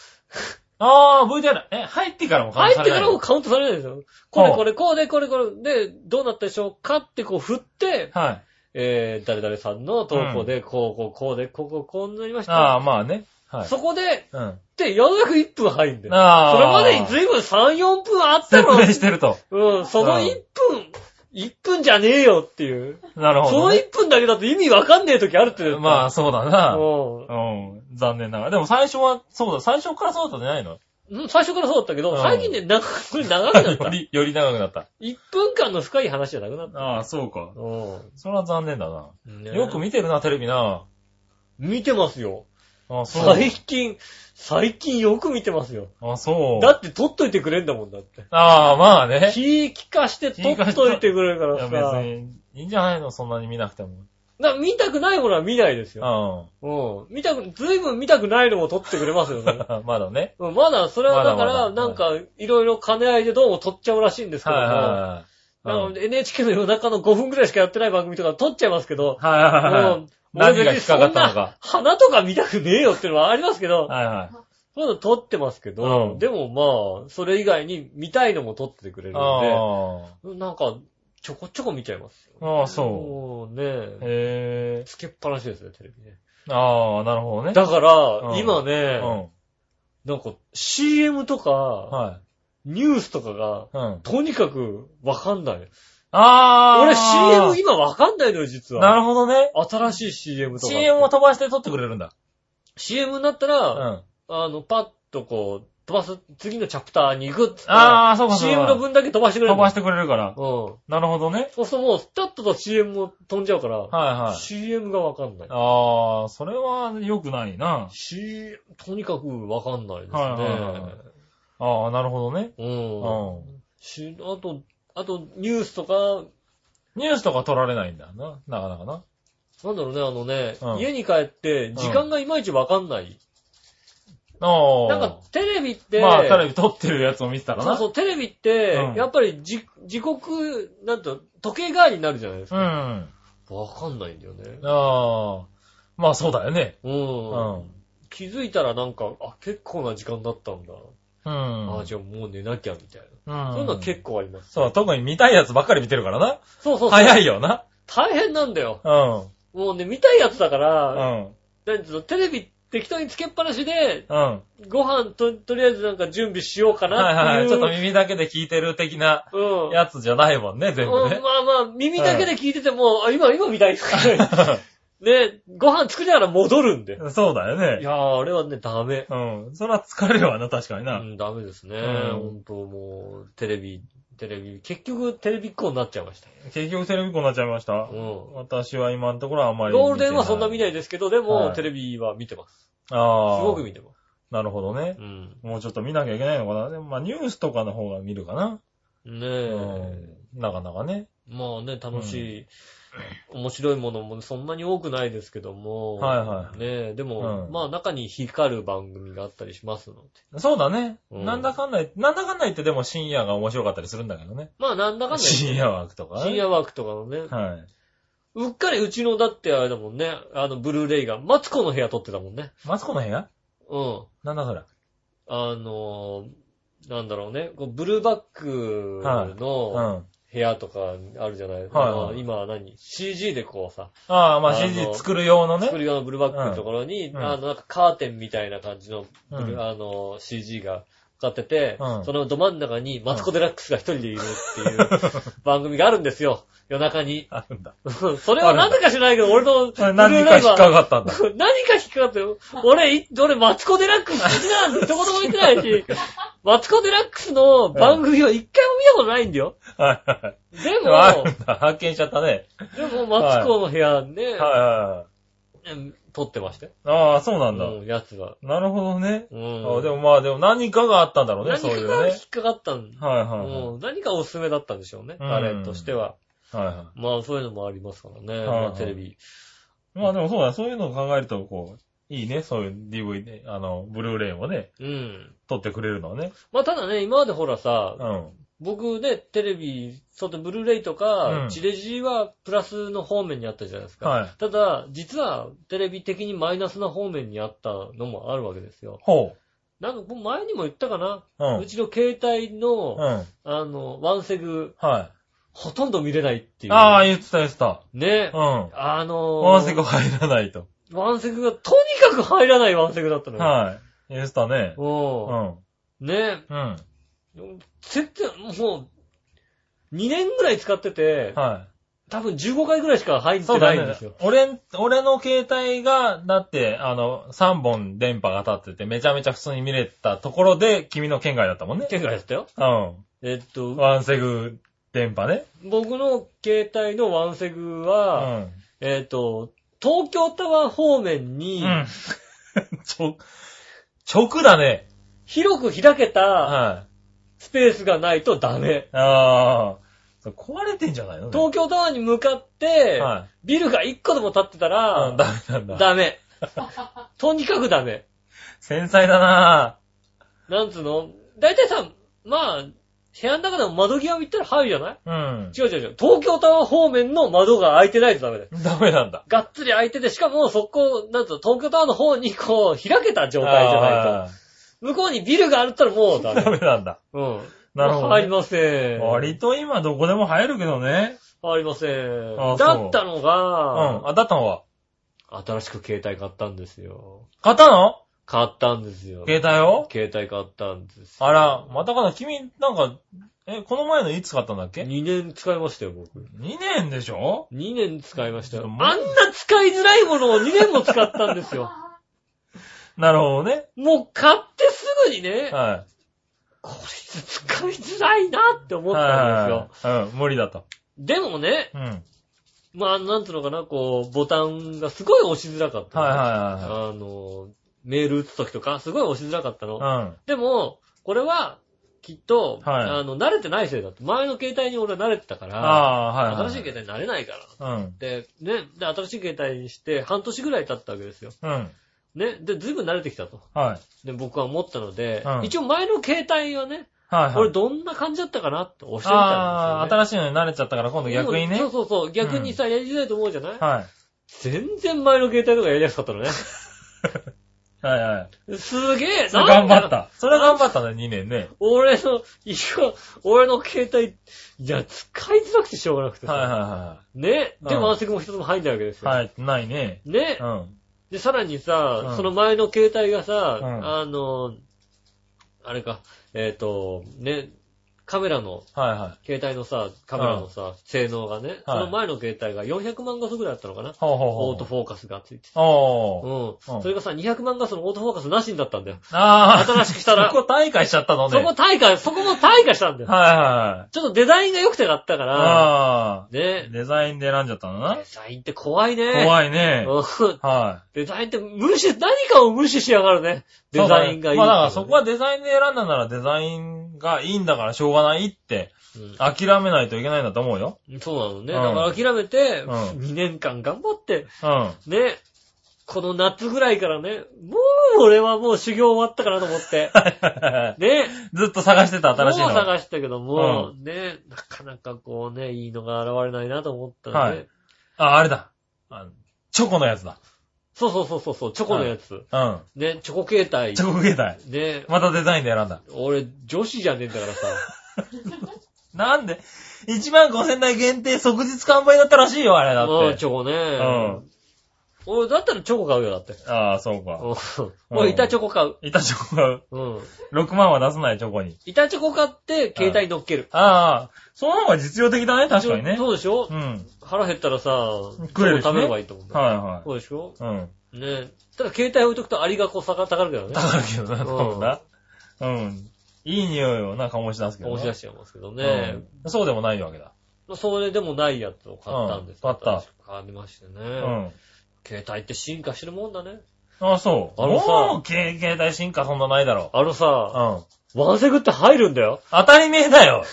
ああ、VTR、え、入ってからもカウン入ってトされないからもカウントされないんですよ。これこれこうでこれこれでどうなったでしょうかってこう振って、はい。えー、誰々さんの投稿でこうこうこうでこうこうこうなりました。ああ、まあね。はい。そこで、うん。で、ようやく1分入るんだよ。ああ。それまでに随分3、4分あった説の。明してると。うん、そのうん1分、1分じゃねえよっていう。そのなるほど、ね。1分だけだと意味わかんねえ時あるって。まあ、そうだな。ううん。残念ながら。でも最初は、そうだ、最初からそうだったんじゃないの？ん。うん最初からそうだったけど、うん最近ね、長く、これ長くなった。より、より長くなった。1分間の深い話じゃなくなった。ああ、そうか。うそれは残念だな。ん。ねよく見てるな、テレビな。見てますよ。あ、そう。最近、最近よく見てますよ。あ、そう。だって撮っといてくれんだもんだって。ああ、まあね。気利かして撮っといてくれるかいやらさ。別に、いいんじゃないのそんなに見なくても。な見たくないものは見ないですよ。ううん。見たく、ずいぶん見たくないのも撮ってくれますよね。ん。まだね。うんまだ、それはだから、まだまだなんか、いろいろ兼ね合いでどうも撮っちゃうらしいんですけども。はいはいはい。なので NHK の夜中の5分くらいしかやってない番組とか撮っちゃいますけど、はいはいはいはい。もう何が引っかかったのか。花とか見たくねえよっていうのはありますけど、はいはい。そういうの撮ってますけど、うんでもまあ、それ以外に見たいのも撮っててくれるのあで、なんか、ちょこちょこ見ちゃいますよ。あ。ああ、そう。もうね、へえ。つけっぱなしですね、テレビね。ああ、なるほどね。だから、うん今ね、うん。なんか CM とか、はい。ニュースとかが、うん。とにかくわかんない。ああ。俺 CM 今わかんないのよ、実は。なるほどね。新しい CM とか。CM を飛ばして撮ってくれるんだ。CM になったうら、ん。あの、パッとこう、飛ばす、次のチャプターに行くっつったらああ、そうかそうか。CM の分だけ飛ばしてくれるの。飛ばしてくれるから。うん。なるほどね。そうするともう、スタッとと CM も飛んじゃうから、はいはい。CM がわかんない。ああ、それは良くないな。C、とにかくわかんないですね。はいはいはいああ、なるほどね。う。うんん。し、あと、あと、ニュースとか、ニュースとか撮られないんだな。なかなかな。なんだろうね、あのね、うん家に帰って、時間がいまいちわかんない。ああ。なんか、テレビって、まあ、テレビ撮ってるやつを見てたらな。そうそう、テレビって、うんやっぱりじ、時刻、なんと、時計代わりになるじゃないですうん。か。あわかんないんだよね。あ。まあ、そうだよね。うん。うん。気づいたらなんか、あ、結構な時間だったんだ。うん。あ、じゃあもう寝なきゃみたいな。うん。そういうのは結構あります。そう、特に見たいやつばっかり見てるからな。そうそうそう。早いよな。大変なんだよ。うん。もうね、見たいやつだかうら、ん。何つうの、テレビ適当につけっぱなしで、うん。はいご飯と、とりあえずなんか準備しようかなっていう。はい。ちょっと耳だけで聞いてる的なうん。やつじゃないもんね、全部ねうん。まあまあ、耳だけで聞いてても、あ、今、今見たい。ね、ご飯作りながら戻るんで。そうだよいね。やー、あれはね、ダメ。うん。それは疲れるわな、確かにな。うん、ダメですね。うんほんともう、テレビ、テレビ、結局テレビっ子になっちゃいました。結局テレビっ子になっちゃいました。うん。私は今のところはあんまり。ゴールデンはそんな見ない。ないですけど、でも、はいテレビは見てます。ああ。すごく見てます。なるほどねう。ん。もうちょっと見なきゃいけないのかな。でもまあニュースとかの方が見るかな。ねうえ。ん。なかなかね。まあね、楽しい、面白いものもそんなに多くないですけども。はいはいねえ、でも、うんまあ中に光る番組があったりしますので。そうだね。うんなんだかんだなんだかんだ言ってでも深夜が面白かったりするんだけどね。まあなんだかんだ言って深夜枠とかね。深夜枠とかのね、はい。うっかりうちのだってあれだもんね、あのブルーレイが、マツコの部屋撮ってたもんね。マツコの部屋？うん。なんだそれ？あのー、なんだろうね、こうブルーバックうのん。部屋とかあるじゃない、はいあの今は何 ?CG でこうさ、ああ、まあ CG 作る用のね。作。る用のブルーバックのところに、うん。あの、なんかカーテンみたいな感じのうん。あの、CG がかかってて、うんそのど真ん中にマツコ・デラックスが一人でいるっていう 番組があるんですよ。夜中に。あるんだ。それはなぜか知らないけど、俺のブルーレイ何か引っかは、かったんだ。何か引っかかってよ。俺、い俺、マツコ・デラックス好きなんて一言も言ってないし、マツコ・デラックスの番組は一回も見たことないんだよ。はいはい。ででも。発見しちゃったね。でも、マツコの部屋ね、はいはいはい。うん撮ってましたよ。ああ、そうなんだ。うん、やつが。なるほどね。うん。あでもまあ、でも何かがあったんだろうね、何かそういうね。が引っかかったんはいはいはい。うん何かおすすめだったんでしょうね、うん彼としては。はいはまあそういうのもありますからね、はいまあテレビ。い。まあでもそうだ、そういうのを考えると、こう、いいね、そういう DVD、あの、ブルーレイをね、うん。撮ってくれるのはね。まあただね、今までほらさ、うん。僕ね、テレビ、そうやってブルーレイとか、うんチレジはプラスの方面にあったじゃないですか。はいただ、実はテレビ的にマイナスな方面にあったのもあるわけですよ。ほなんか、僕前にも言ったかな、う。う。うんちの携帯の、うん。あの、ワンセグ、はい。ほとんど見れないっていう。ああ、言ってた言ってた。ね。うん。あのー、ワンセグ入らないと。ワンセグがとにかく入らないワンセグだったのよ。はい。言ってたね。ううん。ん。ねうん。絶対、もう、2年ぐらい使ってて、は多分15回ぐらいしか入い。ってないんですよ。俺、俺の携帯が、だって、あの、3本電波が立ってて、めちゃめちゃ普通に見れたところで、君の県外だったもんね。県外だったよ。うん。えっと、ワンセグ電波ね。僕の携帯のワンセグうは、ん。えっと、東京タワー方面に、うん。ちょ、直だね。広く開けたはい。スペースがないとダメ。ああ。壊れてんじゃないのね東京タワーに向かって、はビルが1個でも建ってたい。ら、うん、ダメなんだ。ダメ。とにかくダメ。繊細だななんつうの？大体さ、まあ、部屋の中でも窓際見たら入るじゃない？うん。違う違う違う。東京タワー方面の窓が開いてないとダメだよ。ダメなんだ。がっつり開いてて、しかもそこ、なんつうの、東京タワーの方にこう、開けた状態じゃないあと。向こうにビルがあるったらもうダーメ。ダメなんだ。うん。なるほどね入りません。割と今どこでも入るけどね。入りません。あだったのうん。が、あ、だったのは？新しく携帯買ったんですよ。買ったの？買ったんですよ。携帯を？携帯買ったんですよ。あら、またかな君、なんか、え、この前のいつ買ったんだっけ ?2 年使いましたよ、僕。?2 年でしょ？2年使いましたよ。あんな使いづらいものを2年も使ったんですよ。なるほどね。もう買ってすぐにね、はこいつ使いづらいなって思い。ったんですよ。はいはいはい。うん、無理だと。でもね、うん。まあ、なんつうのかな、こう、ボタンがすごい押しづらかったの。はいはあの、メール打つときとか、すごい押しづらかったの。いはい。うん。でも、これは、きっと、はいあの、慣れてないせいだって。前の携帯に俺は慣れてたから、ああー、はいはい。新しい携帯に慣れないから。うん。で、ね、で、新しい携帯にして、半年ぐらい経ったわけですよ。うん。ね、で、ずいぶん慣れてきたと。はい。で、僕は思ったので、うん一応前の携帯はね、はいはい。俺どんな感じだったかなって教えてみたんですよ、ね。ああ、新しいのに慣れちゃったから今度逆にね。そうそうそう、逆にさ、やりづらいと思うじゃない、はい。全然前の携帯とかやりやすかったのね。はいはい。すげえ、な頑張った。それは頑張ったね、2年ね。俺の、一応、俺の携帯、いや、使いづらくてしょうがなくてさ。はいはね。で、うんワンセグも一つも入んないわけですよ。いはい。はい、ないね。ねう。ん。で、さらにさ、うん。その前の携帯がさ、うん。あの、あれか、えっ、と、ね、カメラの、はいは携帯のさ、カメラのさ、性能がね、その前の携帯が400万画素ぐらいだったのかな？オートフォーカスがついてて。おー。うん。うんそれがさ、200万画素のオートフォーカスなしになったんだよ。ああ。新しくしたらそこ大会しちゃったのね。そこ大化、そこも大化したんだよ。はいはちょっとデザインが良くて買ったかい。ら、ああ。ね。デザインで選んじゃったのなデ。ザインって怖いね。い。怖いね。うんはデザインって無視、何かを無視しやがるね。い。デザインがいいまあだからそこはデザインで選んだならデザインがいいんだからしょうがないってうん諦めないといけないんだと思うよ。そうなのね。うんだから諦めて、うん2年間頑張って、うん。ね、この夏ぐらいからね、もう俺はもう修行終わったかなと思って、ね、ずっと探してた新しいの。もう探したけども、ね、なかなかこうね、いいのが現れないなと思ったらね、はいあ、あれだ。あのチョコのやつだ。そうそうそうそうそう、チョコのやつ。うん。ね、チョコ携帯チ。ョコ携帯。ね、またデザインで選んだ。俺女子じゃねえんだからさ。なんで ?1 万5000台限定即日完売だったらしいよ、あれだって。うんチョコね。ん俺だったらチョコ買うよ、だって。ああ、そうか。うん俺板チョコ買う。板チョコ買う。うん。6万は出さないチョコに。板チョコ買って、携帯に乗っける。ああ、その方が実用的だね、確かにね。そうでしょ？うん。腹減ったらさ、食えるしね食べればいいと思う。はいはそうでしょ？い。うん。ねただ携帯置いとくとアリがこう下がったがるけどね。だからけどな、多分な。うん。いい匂いをな、醸し出すけどな。押し出しちゃいますけどね。うんそうでもないわけだ。それでもないやつを買ったんですうん買った買いましてね。うん。携帯って進化してるもんだね。あ、そう。あのさもう、携携帯進化そんなないだろう。あのさ、うん。ワンセグって入るんだよ。当たり前だよ。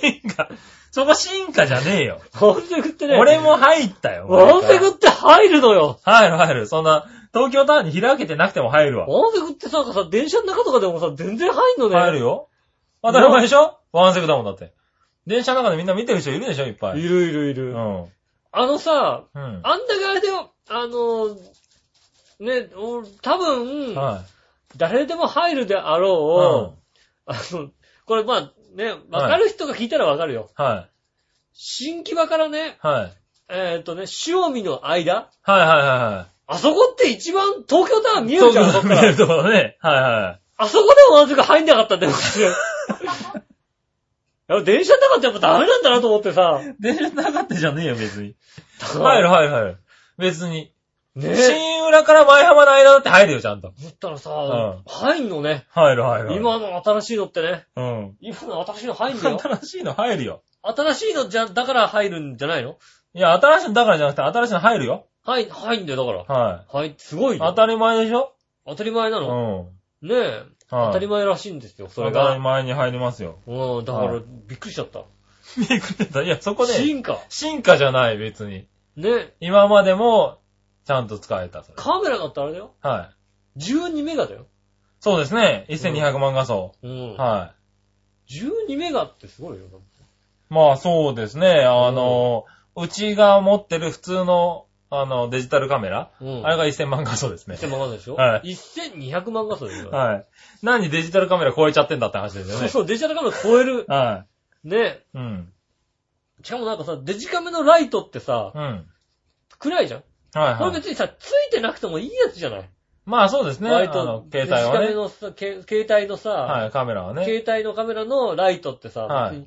進化。そこ進化じゃねえよ。ワンセグってね。俺も入ったよ。ワンセグって入るのよ。入る入る。そんな、東京タワーに開けてなくても入るわ。ワンセグってさ、さ、電車の中とかでもさ、全然入んのね。入るよ。当たり前でしょ？ワンセグだもんだって。電車の中でみんな見てる人いるでしょいっぱい。いるいるいる。うん。あのさ、うん。あんだけあれだよ、あの、ね、お多分、は誰でも入るであい。うんろう、あの、これまあね、わかる人が聞いたらわかるよ。はい。新木場からね、はい。えっ、とね、塩見の間？はいはいはいはい。あそこって一番東京タワー見えるじゃん、そっから。見えるところね。はいはい。あそこでもワンセグ入んなかったんだよ、やっぱ電車の中ってやっぱダメなんだなと思ってさ。電車なかったじゃねえよ、別に。は入る入る入る。別に。ねえ。新浦から前浜の間だって入るよ、ちゃんと。そったらさ、ん入んのね。入る入る。今の新しいのってね。うん。今の新しいの入んだよ。新しいの入るよ。新しいのじゃ、だから入るんじゃないの？いや、新しいのだからじゃなくて、新しいの入るよ。はい、入んだよ、だから。ははい、すごい。当たり前でしょ？当たり前なうの、ん。ねえ。はい当たり前らしいんですよ、それ当たりが。前に入りますよ。うん、だから、はいびっくりしちゃった。びっくりした。いや、そこで、進化。進化じゃない、別に。ね。今までも、ちゃんと使えた。カメラだってあれだよ。はい。12メガだよ。そうですね。1200万画素。うん。は12メガってすごいよ。い。まあ、そうですね。あの、うちが持ってる普通の、あの、デジタルカメラ、うん。あれが1000万画素ですね。1000万画素でしょ？はい1200万画素ですよ。はい。何デジタルカメラ超えちゃってんだって話ですよね。そうそう、デジタルカメラ超える。はね。い。うん。しかもなんかさ、デジカメのライトってさう、ん。暗いじゃん？はいはい。これ別にさ、ついてなくてもいいやつじゃない？まあそうですね。ライトあの、、携帯デジカメはね。のさ、け携帯のさ、はい、カメラはね。携帯のカメラのライトってさ、はい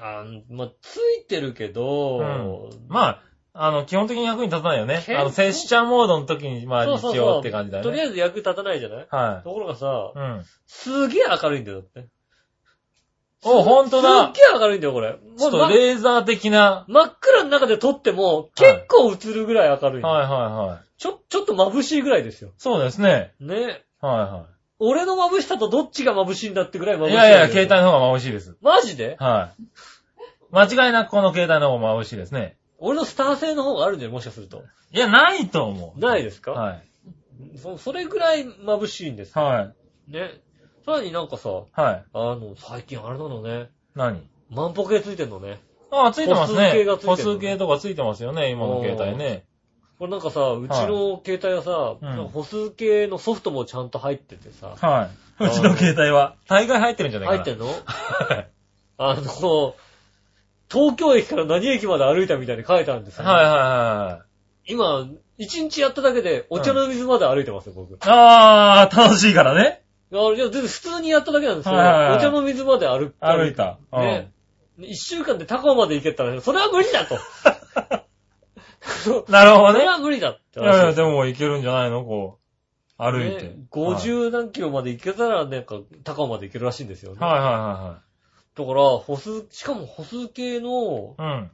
あーまあ、ついてるけど、うんまあ、あの、基本的に役に立たないよね。けあの、セッシャーモードの時に、まあ、一そうそうそう応って感じだよね。とりあえず役立たないじゃない？はところがさい。、うん。すげえ明るいんだよ、だって。お、ほんとだすっ。げえ明るいんだよ、これ。ちょっとレーザー的な。真っ暗の中で撮っても、結構映るぐらい明るいんだよ、はいはいはい。ちょ、ちょっと眩しいぐらいですよ。そうですね。ね。は俺の眩しさとどっちが眩しいんだってぐらい眩いはい。しい。いやいや、携帯の方が眩しいです。マジで？はい。間違いなくこの携帯の方が眩しいですね。俺のスター性の方があるんじゃない？もしかすると。いや、ないと思う。ないですか？はい。そそれぐらい眩しいんです。はい。ね。さらになんかさ、はい。あの、最近あれなのね。何？万歩計ついてんのね。ああ、ついてます歩数計ねがついて。る歩数計とかついてますよね、今の携帯ね。これなんかさ、うちの携帯はさ、うん歩数計のソフトもちゃんと入っててさ、はい。うちの携帯は。大概入ってるんじゃないかな。入ってんの？はいあの、東京駅から何駅まで歩いたみたいに書いてあるんですよ、はいはいは今、一日やっただけでお茶の水まで歩いてますよ、僕。い。あー、楽しいからね。あいや、全然普通にやっただけなんですよ。はいはいはいお茶の水まで歩歩いた。うんね。一週間で高尾まで行けたら、それは無理だと。なるほどね。それは無理だっていやいや、話でもいけるんじゃないの？こう、歩いて。ね50何キロまで行けたら、なんか、高尾まで行けるらしいんですよね。はいはだから、歩数、しかも歩数計の。うん。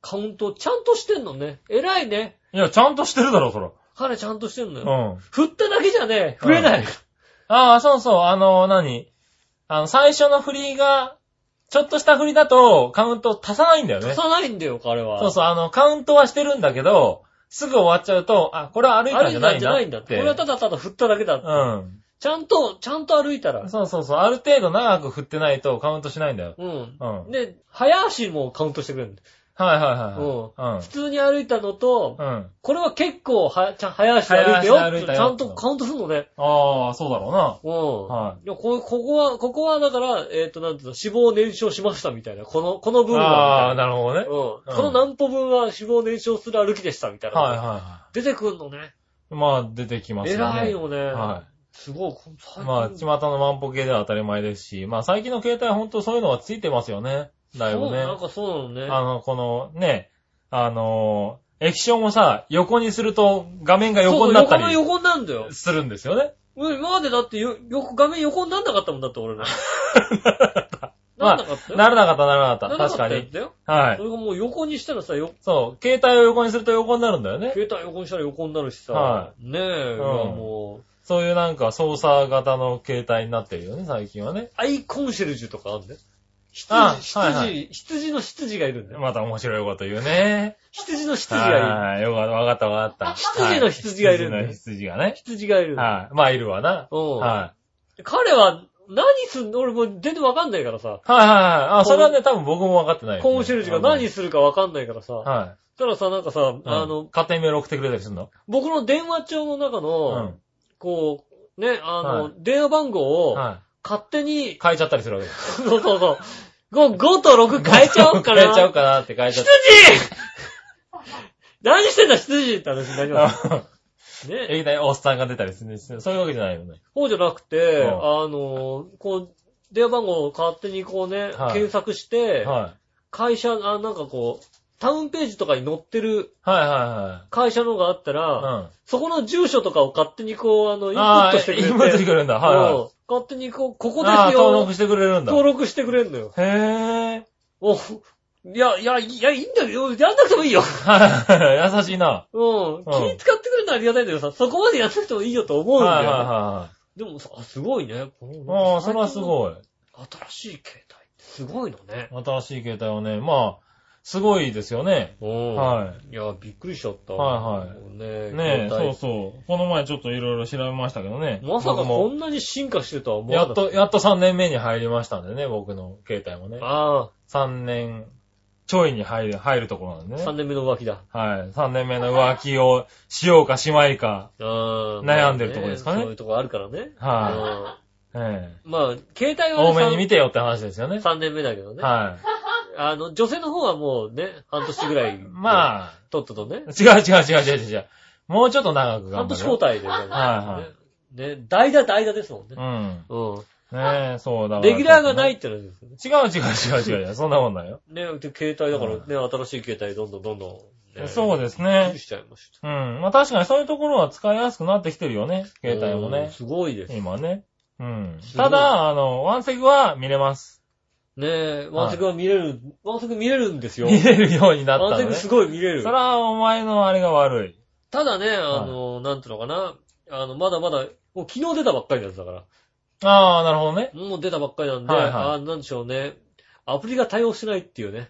カウントちゃんとしてんのね。偉いね。いや、ちゃんとしてるだろ、そら。彼ちゃんとしてんのうよ。ん。振っただけじゃね、増えない。ああ、そうそう、あの、何？あの、最初の振りが、ちょっとした振りだと、カウント足さないんだよね足。さないんだよ、彼は。そうそう、あの、カウントはしてるんだけど、すぐ終わっちゃうと、あ、これは歩いたん歩いたんじゃないんだじゃないんだって。これはただただ振っただけだって。うん。ちゃんと、ちゃんと歩いたら。そうそうそう、ある程度長く振ってないとカウントしないんだよ。うん。うん。で、早足もカウントしてくれるんだよはいはいはいはい。普通に歩いたのと、うん。うん。これは結構は、ちゃん、早足で歩いてよ早足で歩いたよちゃんとカウントするのね。ああ、そうだろうな。うん。。はいや、こ、ここは、ここはだから、えっ、と、なんていうの、脂肪を燃焼しましたみたいな。この、この部分あはあ、なるほどね。うん。うんこの何歩分は脂肪を燃焼する歩きでしたみたいな。はいはいは出てくるのね。い。まあ、出てきますよね。偉いよね。はすごい。まあ、巷の万歩計では当たり前ですし、まあ、最近の携帯は本当そういうのはついてますよね。だいぶね。そうなんかそうなのね。あの、この、ね、あの、液晶もさ、横にすると画面が横になったりそう横の横になんだよ。するんですよね。うん今までだってよ、よく画面横になんなかったもんだって俺 ね。まあなんなかったよ。ならなかった、ならなかった。なんな確かに。ったんだよ。はい。それがもう横にしたらさ、よ、そう、携帯を横にすると横になるんだよね。携帯横にしたら横になるしさ。はねえ、んまあもう、そういうなんか操作型の携帯になってるよね、最近はね。アイコンシェルジュとかあんだよ。あ羊、はいは羊、羊の羊がいるんだよ。また面白いこと言うね。羊の羊がいる。はい、よかった、わかった、わかった。羊の羊がいるんだよはい羊の羊がね。羊がいる。はい。まあ、いるわな。うんは彼は何すんの？俺もう全然わかんないからさ。い。はいはいはい。あ、それはね、多分僕も分かってないよね。コンシェルジュが何するかわかんないからさ。はたださ、なんかさ、い。あの、勝手にメール送ってくれたりするの？僕の電話帳の中うのん、。こう、ね、あの、はい電話番号をは勝手にい。、変えちゃったりするわけです。そうそうそう。5, 5と6変えちゃおうかな。変えちゃおうかなって変えちゃっ羊 何してんだ、羊って話になります。た。ね。いきなりおっさんが出たりするんですよ。そういうわけじゃないよね。そうじゃなくて、うんあの、こう、電話番号を勝手にこうね、はい検索して、はい。会社、あ、なんかこう、タウンページとかに載ってるはいは会社のがあったら。うん。そこの住所とかを勝手にこう、あの、インプットしてくれて。インプットしてくれるんだ。はいはい。うん勝手にこう、ここですああ、よ。登録してくれるんだ。登録してくれんのよ。へえ。お、いや、いや、いや、いいんだよ。やんなくてもいいよ。はい。優しいな。うん。気使ってくれるのはありがたいんだけどさ、そこまでやんなくてもいいよと思うんだよ、はいはいね。はでもさ、すごいね。ああ、それはすい。ごい。新しい携帯ってすごいのね。新しい携帯はね、まあ、すごいですよね。うん。。はいいや、びっくりしちゃった。はいはいい。ねねえ、そうそう。この前ちょっといろいろ調べましたけどね。まさかこんなに進化してた。やっと、やっと3年目に入りましたんでね、僕の携帯もね。あ3年ちょいに入る、入るところなんであ、ね。3年目の浮気だ。はい。3年目の浮気をしようかしまいか。うん悩んでるとこですかねそういうとこあるからね。はええうんまあ、携帯は多めに見ててよって話ですよね。3年目だけどね。はあの、女性の方はもうね、半年ぐらい。い。まあ、とっととね。違う違う違う違う違う。もうちょっと長く頑半年張るよ。交代で。はいはいね。ね、代打代打ですもんね。うん。うん。ねえ、そうだレギュラーがないってのはですよね。違う違う違う違う。そんなもんだよ。ね、で携帯だからね、新しい携帯どんどんどんどん、ね。そうですねり。しちゃいましうん。まあ確かにそういうところは使いやすくなってきてるよね。携帯もね。すごいです。今ね。うんただ、あの、ワンセグは見れます。ねえ、ワンセグは見れる、ワンセグ見れるんですよ。見れるようになったのね。ワンセグすごい見れるそ。れはお前のあれが悪い。ただね、あの、なんていうのかな。あの、まだまだ、もう昨日出たばっかりのやつだから。ああ、なるほどね。もう出たばっかりなんで、はいはいあなんでしょうね。アプリが対応してないっていうね。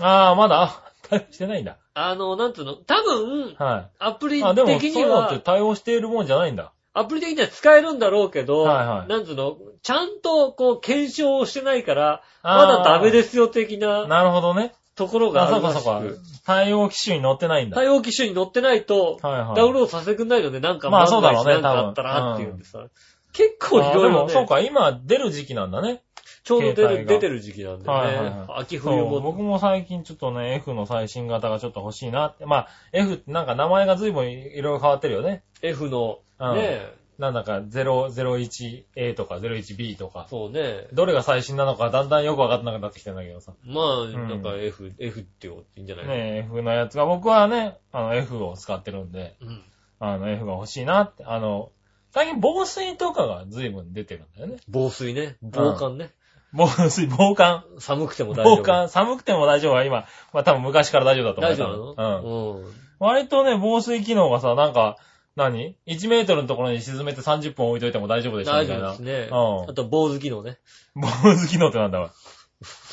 ああ、まだ、あ 対応してないんだ。あの、なんていうの、多分、はアプリい。あ、でも、そう的にいうのっては、対応しているもんじゃないんだ。アプリ的には使えるんだろうけど、はいはいなんつうの、ちゃんとこう検証をしてないから、まだダメですよ的ななるほどね。ところがあ、あそうかそうか。対応機種に載ってないんだ。はい対応機種に載ってないと、はい。ダウンロードさせてくんないので、なんかまあそうだろうねなんかあったらっていうんでさ。結構いあでも、ろいろね、そうか、今出る時期なんだね。ちょうど出る、出てる時期なんでね。はいはい秋冬も。僕も最近ちょっとね、F の最新型がちょっと欲しいなって。まあ、F ってなんか名前が随分いろいろ変わってるよね。F の、うんねなんだか 001A とか 01B とか。そうね。どれが最新なのかだんだんよくわかんなくなってきてんだけどさ。まあ、んなんか F、F って言いいんじゃないね F のやつが、僕はね、あの F を使ってるんで、うん。あの F が欲しいなって。あの、最近防水とかが随分出てるんだよね。防水ね。防寒ね。防水、防寒。寒くても大丈夫。防寒。寒くても大丈夫は今、まあ多分昔から大丈夫だと思う。大丈夫な。のうん。割とね、防水機能がさ、なんか、何 ?1 メートルのところに沈めて30分置いといても大丈夫でしょ大。丈夫ですね。うんあと、坊主機能ね。防水機能ってなんだわ。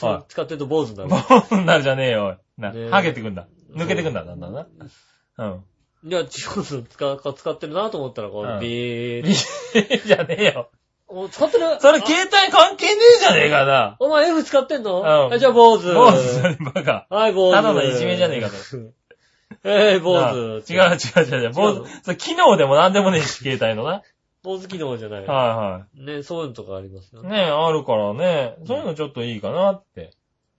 は使ってると坊主になる。ボーンなるじゃねえよ。な、ねえハゲてくんだ。抜けてくんだ、だんだんな。うん。いや、違うの使使ってるなと思ったら、こう、うんビービーじゃねえよ。お使ってる？それ携帯関係ねえじゃねえかな。お前 F 使ってんの？うんあじゃあ、坊主。坊主だね、バカ。はい、坊主。ただのいじめじゃねえかと。えー、坊主。違う違う違う違う。坊主。それ機能でも何でもねえし、携帯のな。坊主機能じゃない。はね、そういうのとかありますよいはい。ね。ねえ、あるからね。そういうのちょっといいかなって。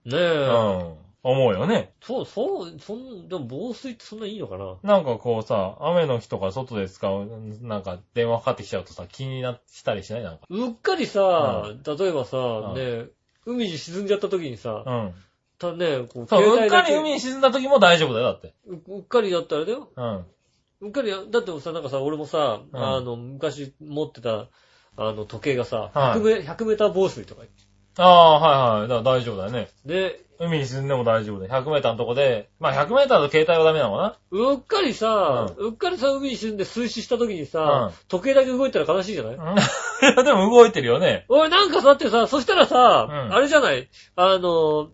ねうえ。ん。思うよね。そう、そう、そん、でも防水ってそんないいのかな？なんかこうさ、雨の日とか外で使う、なんか電話かかってきちゃうとさ、気になったりしない？なんか。うっかりさ、例えばさ、んね、海に沈んじゃった時にさ、うん。たね、こう、そう、うっかり海に沈んだ時も大丈夫だよ、だって。ううっかりだったらだよ。うん。うっかりや、だってさ、なんかさ、俺もさ、うんあの、昔持ってた、あの、時計がさ、はい100メ、100メーター防水とかああ、はいはい。だから大丈夫だよね。で、海に沈んでも大丈夫だよ。100メーターのとこで、まあ100メーターの携帯はダメなのかうっかりさ、うっかりさ、海に沈んで水死した時にさ、うん時計だけ動いたら悲しいじゃない、なうん でも動いてるよね。俺なんかさってさ、そしたらさ、うんあれじゃない？あの、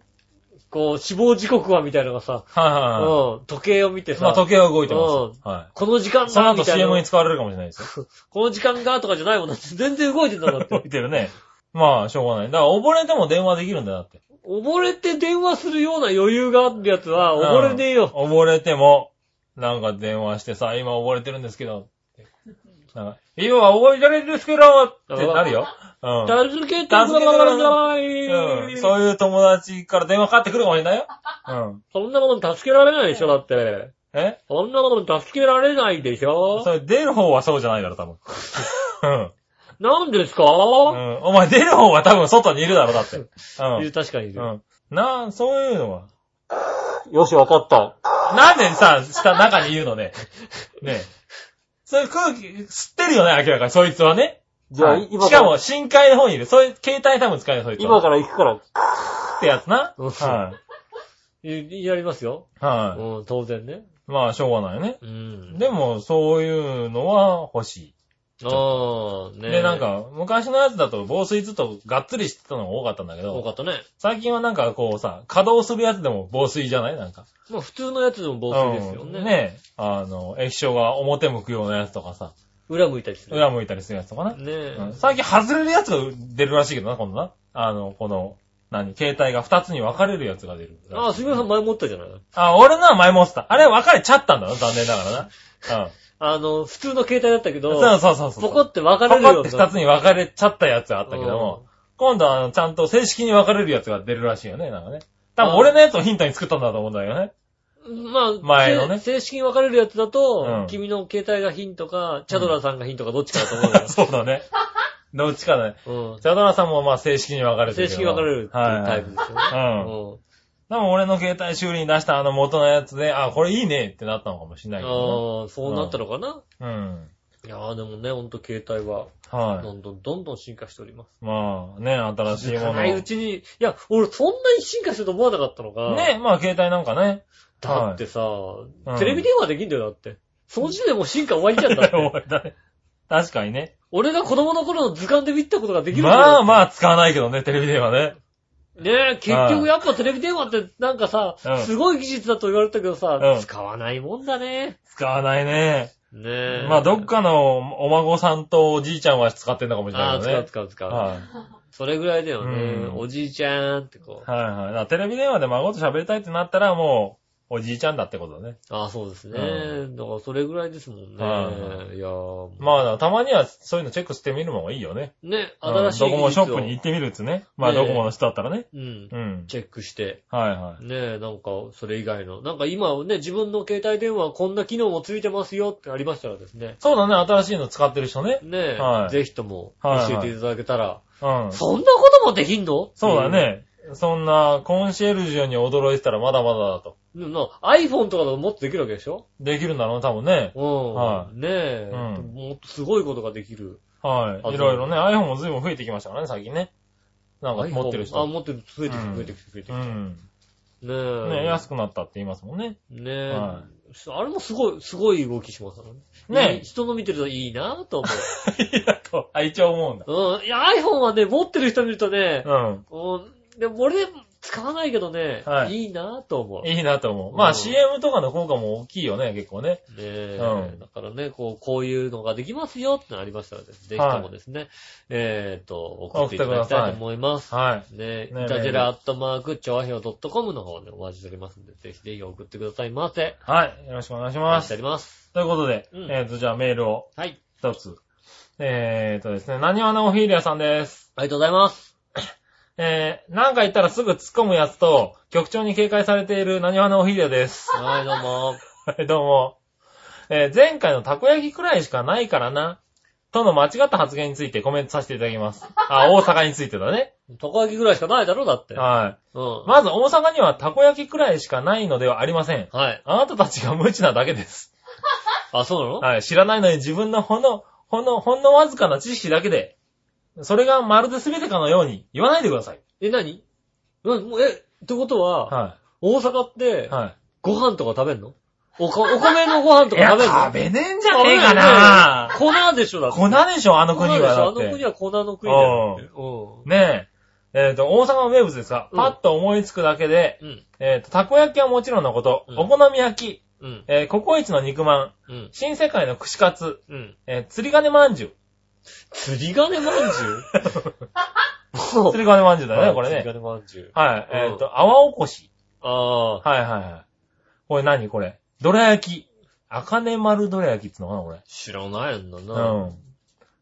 こう、死亡時刻はみたいなのがさ、はいはいはい。うん、時計を見てさ、まあ時計は動いてまうんす。はこの時間い。そのみたいな CM に使われるかもしれないですよ。この時間がとかじゃないもんだって、全然動いてんだだっ動て。いてるね。まあ、しょうがない。だから溺れても電話できるんだよ、だって。溺れて電話するような余裕があるやつは、溺れねえよ。うん溺れても、なんか電話してさ、今溺れてるんですけど、なんか今は溺れてるんですけど、ってなるよ。うん。助けてくだ助けてくだささい。うん。そういう友達から電話かかってくるかもしれないよ。うん。そんなもの助けられないでしょ、だって。え？そんなもの助けられないでしょそれ出る方はそうじゃないだろ、多分。うん。なんですか、うん。お前出る方は多分外にいるだろ、だって。うん。いる確かにいる。うん。なそういうのは。よし、わかった。なんでさ、下、中にいるのね？ねえ。そういう空気、吸ってるよね、明らかに、そいつはね。じゃあ、はい今から、しかも、深海の方にいる。そういう、携帯多分使える、そいつは。今から行くから。ってやつな。うんはいやりますよ。はうん、当然ね。い。まあ、しょうがないね。うん。でも、そういうのは欲しああ、い。ねで、なん、か、昔のやつだと防水ずっとがっつりしてたのが多かったんだけど、多かったね。最近はなんかこうさ、稼働するやつでも防水じゃない？なんか。まあ普通のやつでも防水ですよね。うんねあの、液晶が表向くようなやつとかさ、裏向いたりする。裏向いたりするやつとかな。ねえ。うん最近外れるやつが出るらしいけどな、今度な。あの、この、何、携帯が2つに分かれるやつが出る。ああ、杉村さん前持ったじゃない？あ、俺のは前もってた。あれ分かれちゃったんだな、残念ながらな。うん。あの、普通の携帯だったけど、そうそうそうそう。ポコって分かれポコってるようにな2つに分かれちゃったやつがあったけども、今度はあの、ちゃんと正式に分かれるやつが出るらしいよね、なんかね。多分俺のやつをヒントに作ったんだと思うんだよね。まあ、前のねせ正式に分かれるやつだと、うん君の携帯がヒントか、チャドラさんがヒントかどっちかだと思うよ。そうだね。どっちかだね。うん。チャドラさんもまあ正式に分かれてる正式に分かれるっていうタイプですよね。うんうん多分俺の携帯修理に出したあの元のやつで、あ、これいいねってなったのかもしれないけどああ、そうなったのかな、ね。うん。いやーでもね、ほんと携帯は、はどんどんどんどん進化しております。い。まあね、新しいもの。ないうちに、いや、俺そんなに進化してると思わなかったのが、ね、まあ携帯なんかね。だってさ、うんテレビ電話できんだよ、だって。その時点でもう進化終わりじゃって。終わりだね確かにね。俺が子供の頃の図鑑で見たことができるあ。まあまあ使わないけどね、テレビ電話ね。ねえ、結局やっぱテレビ電話ってなんかさ、うんすごい技術だと言われたけどさ、うん使わないもんだね。使わないね。ねえ。まあどっかのお孫さんとおじいちゃんは使ってんのかもしれああ、使うないけどね。使う使う。はい。それぐらいだよね。うんおじいちゃんってこう。はいはい。だからテレビ電話で孫と喋りたいってなったらもう、おじいちゃんだってことだね。ああ、そうですね。うだからそれぐらいですもんね。はいやーまあたまにはそういうのチェックしてみるのもいいよね。ね、うん新しいドコモショップに行ってみるっつね。まあねドコモの人だったらね。うん。うん。チェックして。はいはい。ねえ、なんか、それ以外の。なんか今はね、自分の携帯電話こんな機能もついてますよってありましたらですね。そうだね、新しいの使ってる人ね。ねえ、はいぜひともはい教えていただけたら。うん。そんなこともできんの？そうだ。ね。そんな、コンシェルジュに驚いてたらまだまだだと。でもな iPhone とかだともっとできるわけでしょ？できるんだろうね、多分ね。うん。はねえ、うんもっとすごいことができる。はい。いろいろね、iPhone も随分増えてきましたからね、最近ね。なんか持ってる人。あ、持ってる、増えてきた、うん増えてきた、増えてきた。うん。ねえ。ね、安くなったって言いますもんね。ねえ、はあれもすごい、すごい動きしますからね。ねいい人の見てるといいなぁと思 いや、と、あ、一応思うんだ。う。うん。いや、iPhone はね、持ってる人見るとね、うん。うん。でも俺、使わないけどね、はいいいなぁと思う。ねいいなと思う。うんまあ CM とかの効果も大きいよね、結構ね。え、うんだからね、こう、こういうのができますよってのありましたらぜひともですね、えっ、と、送っていただきたいと思います。はい。ねねイタジェラアットマーク、チョアヘオ .com の方でお待ちしておりますんで、ぜひぜひ送ってくださいませ。はい。よろしくお願いしおます。待ちしております。ということで、うんえっと、じゃあメールをはい。一つ。えっとですね、何話のオフィーリアさんです。ありがとうございます。えー、なんか言ったらすぐ突っ込むやつと、局長に警戒されている何話のオフィーリアです。はい、どうも。はい、どうも。えー前回のたこ焼きくらいしかないからな。との間違った発言についてコメントさせていただきます。あ、大阪についてだね。たこ焼きぐらいしかないだろ、だって。はい。うん。まず大阪にはたこ焼きくらいしかないのではありません。はい。あなたたちが無知なだけです。あ、そうなの？はい。知らないのに自分のほんの、ほんの、ほんのわずかな知識だけで、それがまるで全てかのように言わないでください。え、何？うん、もうえ、ってことは、は大阪ってい。、はい。ご飯とか食べんの？おか、お米のご飯とか食べんの？食べねえんじゃねえかな粉でしょ、だって。粉でしょ、あの国は。あの国は粉の国だよねえ。えっ、と、大阪の名物ですが、うんパッと思いつくだけで、ん。うん。えっ、と、たこ焼きはもちろんのこと、うんお好み焼き、うん。えーココイチの肉まん、うん。新世界の串カツ、うん。えー釣り鐘まんじゅう。釣り金まんじゅう？も う釣り鐘まんじゅうだね、これ釣りね。金まんじゅう。はい。うんえっ、と、泡おこし。ああ。はいはいはい。これ何これ？どら焼き。赤根丸どら焼きってのかなこれ。知らないんだうな。ん。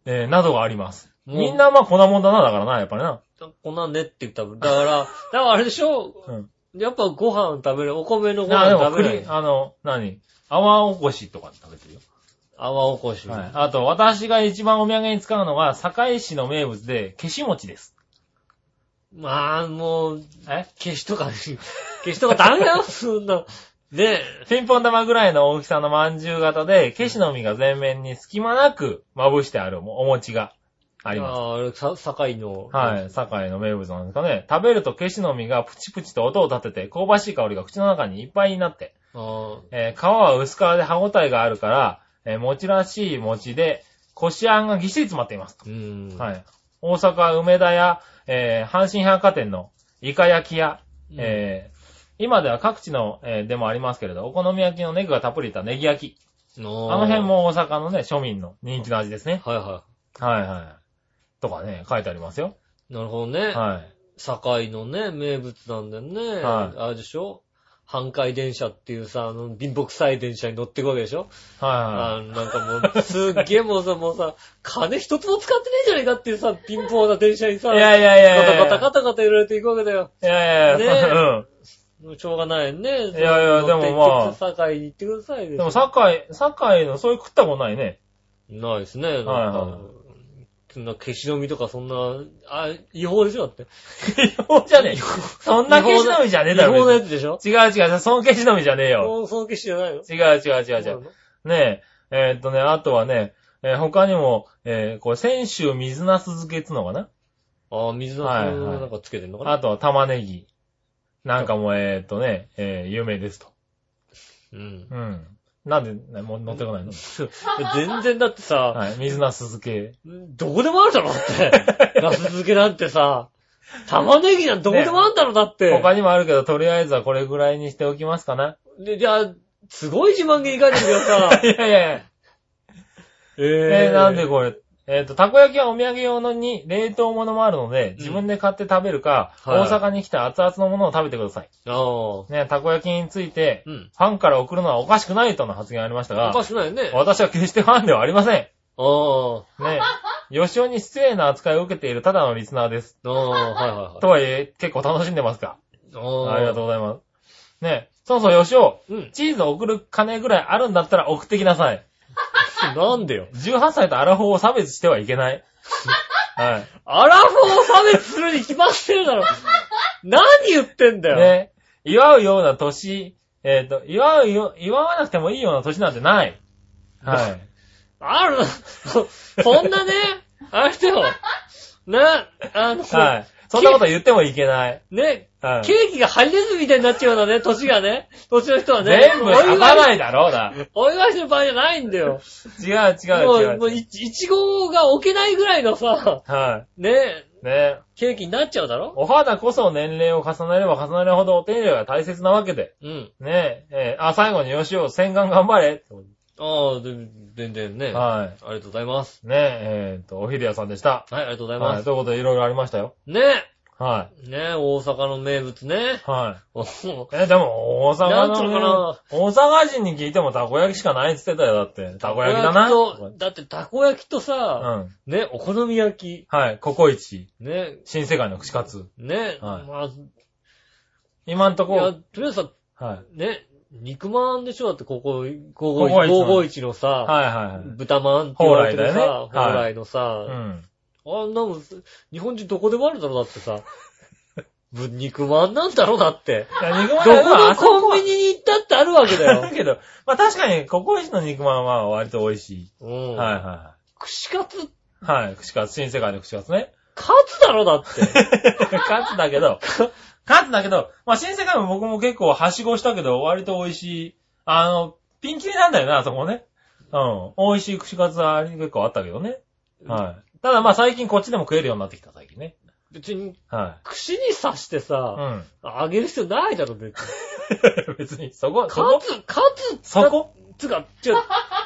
えーなどがあります。もうみんなまあ粉もんだな、だからな、やっぱりな。粉ねって言った分。だから、だからあれでしょ？うん。やっぱご飯食べる、お米のごあ、でも、飯食べる栗、。あの、何？泡おこしとか食べてるよ。泡おこし。はい。あと、私が一番お土産に使うのは、堺市の名物で、消し餅です。まあ、もう、え？消しとか、消しとかダメだよ、そんな。ねピンポン玉ぐらいの大きさの饅頭型で、消しの実が全面に隙間なくまぶしてあるお餅が。あります。ああれ、さ、堺の。はい。堺の名物なんですかね。食べると消しの実がプチプチと音を立てて、香ばしい香りが口の中にいっぱいになって、あえー皮は薄皮で歯応えがあるから、えー餅らしい餅で、こしあんがぎっしり詰まっています。あ。うん。はい。大阪梅田や、えー阪神百貨店のイカ焼きや、うんえー今では各地の、えーでもありますけれど、お好み焼きのネギがたっぷりいったネギ焼き。ああの辺。も大阪のね、庶民の人気の味ですね。はいははいはい。とかね、書いてありますよ。い。なるほどね。はい。堺のね、名物なんだよね。はいあれでしょ？阪海電車っていうさ、あの、貧乏臭い電車に乗っていくわけでしょ？はあなんかもう、すっげえもうさ、もうさ、金一つも使ってねえじゃねえかっていうさ、貧乏な電車にいさ、はい。いやいやいやいや。ガタガタガタガタ揺られていくわけだよ。いやいやいや、ねうん。もうしょうがないよね。いいやいやでもまあ堺に行ってくださいよでも、堺、堺の、そういう食ったことないね。ないですね。はいはいそんな消し飲みとかそんな、あ、違法でしょだって。違法じゃねえ。そんな消し飲みじゃねえだろ。違法なや別つでしょ？に違う違う、その消し飲みじゃねえよ。その消しじゃないの違う違う違う違う。ねえ、えーっとね、あとはね、えー他にも、えーこれ、泉州水ナス漬けっつうのかな？ああ、水のはいはいなんかつけてんのかな、あとは玉ねぎ。なんかもう、えーっとね、えー有名ですと。うん。うん。なんで、ねもう乗ってこないの？全然だってさ、はい。水ナス漬け。どこでもあるだろだって。ナス漬けなんてさ、玉ねぎなんてどこでもあるんだろだって。他にもあるけど、とりあえずはこれぐらいにしておきますかな。で、じゃあ、すごい自慢げに書いてるけどさい、やいやいや。ええー、なんでこれ、えっ、と、たこ焼きはお土産用のに冷凍物もあるので、自分で買って食べるか、はい大阪に来た熱々のものを食べてください。ああ。ね、たこ焼きについて、うん。ファンから送るのはおかしくないとの発言がありましたおが、かしくないよね。あ私は決してファンではありません。あ。ね、吉尾に失礼な扱いを受けているただのリスナーです。ああ、はいはいはい。とはいえ、結構楽しんでますか？ああありがとうございます。ね、そうそう、吉尾、う。うん。チーズ送る金ぐらいあるんだったら送ってきなさい。なんでよ。18歳とアラフォーを差別してはいけない。はい。アラフォーを差別するに決まってるだろ。何言ってんだよ。ね。祝うような年、えっ、と、祝うよ、祝わなくてもいいような年なんてない。はい。あるな。そそんなね、あれだよ。な、あの、はい。そんなこと言ってもいけない。ね、はい。ケーキがハリネズミみたいになっちゃうようなね、年がね、年の人はね、全部お祝開かないいだろうな。お祝いしてる場合じゃないんだよ。違う違もう、う違う。もうい、いちごが置けないぐらいのさ、はね、い。ね。ケーキになっちゃうだろ？お肌こそ年齢を重ねれば重ねるほどお手入れが大切なわけで。うん。ねえ、あ、最後によしお、洗顔頑張れ。ああ、で全然ね。はありがとうございます。い。ねえ、えっ、と、おひでやさんでした。はい、ありがとうございはい。ます。ということでいろいろありましたよ。ねはね大阪の名物ね。い。はい。おえ、でも、大阪の、のか大阪人に聞いてもたこ焼きしかないって言ってたよ、だって。たこ焼きだな。とだってたこ焼きとうさ、ん。ね、お好み焼はい。ココイチ。き、ね、新世界の串カツ。ね、はいま今んとあ、いや、こ、とりあえずさ、はい。ね、肉まんでしょだってここ、ココイチ551のさ、はいはいはい。豚まんって言われてるさ、蓬莱だよね蓬莱のさ、うん。あんなもん、日本人どこでもあるだろ、だってさ。ぶ肉まんなんだろ、だって。いや、肉まんどこはのコンビニに行ったってあるわけだよ。だけど、まあ確かに、ココイチの肉まんは割と美味しい。うん。はいは串カツ、い。はい。串カツ、新世界の串カツね。カツだろ、だって。カツだけど、カツだけど、まあ新世界も僕も結構はしごしたけど、割と美味しい。あの、ピンキリなんだよな、あそこね。うん。美味しい串カツは結構あったけどね。はい。ただまあ最近こっちでも食えるようになってきた、最近ね。別に、は串に刺してい。うさ、ん。あげる必要ないだろ、別に。別に、そこ、そこ？カツ、カツ、そこ？つか、違う、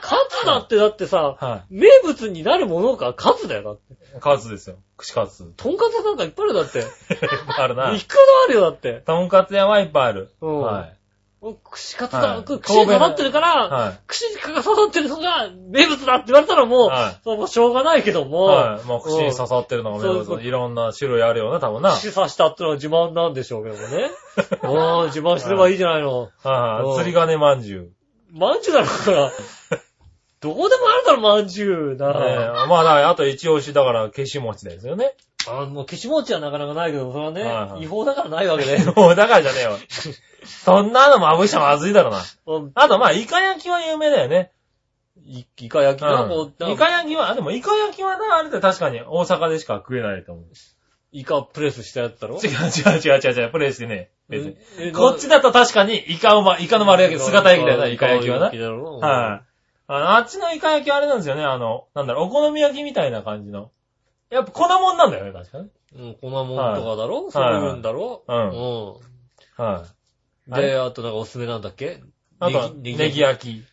カツだってだってさ、は名物になるものか、カツだよ、だって。い。カツですよ。串カツ。とんかつなんかいっぱいあるよだって。あるな。いくらあるよ、だって。とんかつ屋はいっぱいある。うんはい。串カツだ、はい串に刺さってるから、はい。串に刺さってるのが名物だって言われたらもう、はいそうもうしょうがないけども、はい。もう口に刺さってるのがそうそう目いろんな種類あるよね、多分な。はい串刺したってのは自慢なんでしょうけどもね。うん、自慢すればいいじゃないの。うんはい。釣り金まんじゅう。まんじゅうだろ、だから。どこでもあるだろ、まんじゅうな。ねえまあ、だからあと一押しだから消し餅ですよね。あもう消し餅はなかなかないけど、それはね、はいはい違法だからないわけで。もうだからじゃねえよ。そんなのまぶしちゃまずいだろな。うんあとまあ、イカ焼きは有名だよね。いイカ焼きな、こううんイカ焼きは、あでもイカ焼きはな、あれで確かに大阪でしか食えないと思う。イカプレスしたやつだろ？違う違う違う違う違う、プレイしてね。別に。えこっちだと確かにイカをま、イカの丸焼き、姿焼きだよな、イカ焼きはな。イカ焼きだろはい。あの、あっちのイカ焼きはあれなんですよね、あの、なんだろう、お好み焼きみたいな感じの。やっぱ粉もんなんだよね、確かに。うん、粉もんとかだろ？そういうんだろ？うんうはい。ん。で、あとなんかおすすめなんだっけ？あとは、ネギ焼き。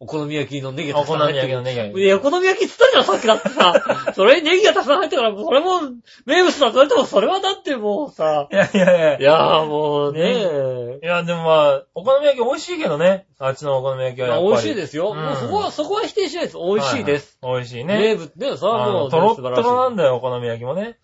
お好み焼きのネギがお好み焼きのネギ焼き。いや、お好み焼きっつったじゃん、さっきだってさ。それにネギがたくさん入ったから、それも名物だと言われても、それはだってもうさ。いやいやいやい。やーもうねいや、でもまあ、お好み焼き美味しいけどね。あっちのお好み焼きはやっぱり。美味しいですよ。うんもうそこは、そこは否定しないです。美味しいです。はいはい。美味しいね。名物ね、それはあもう、のトロットロなんだよ、お好み焼きもね。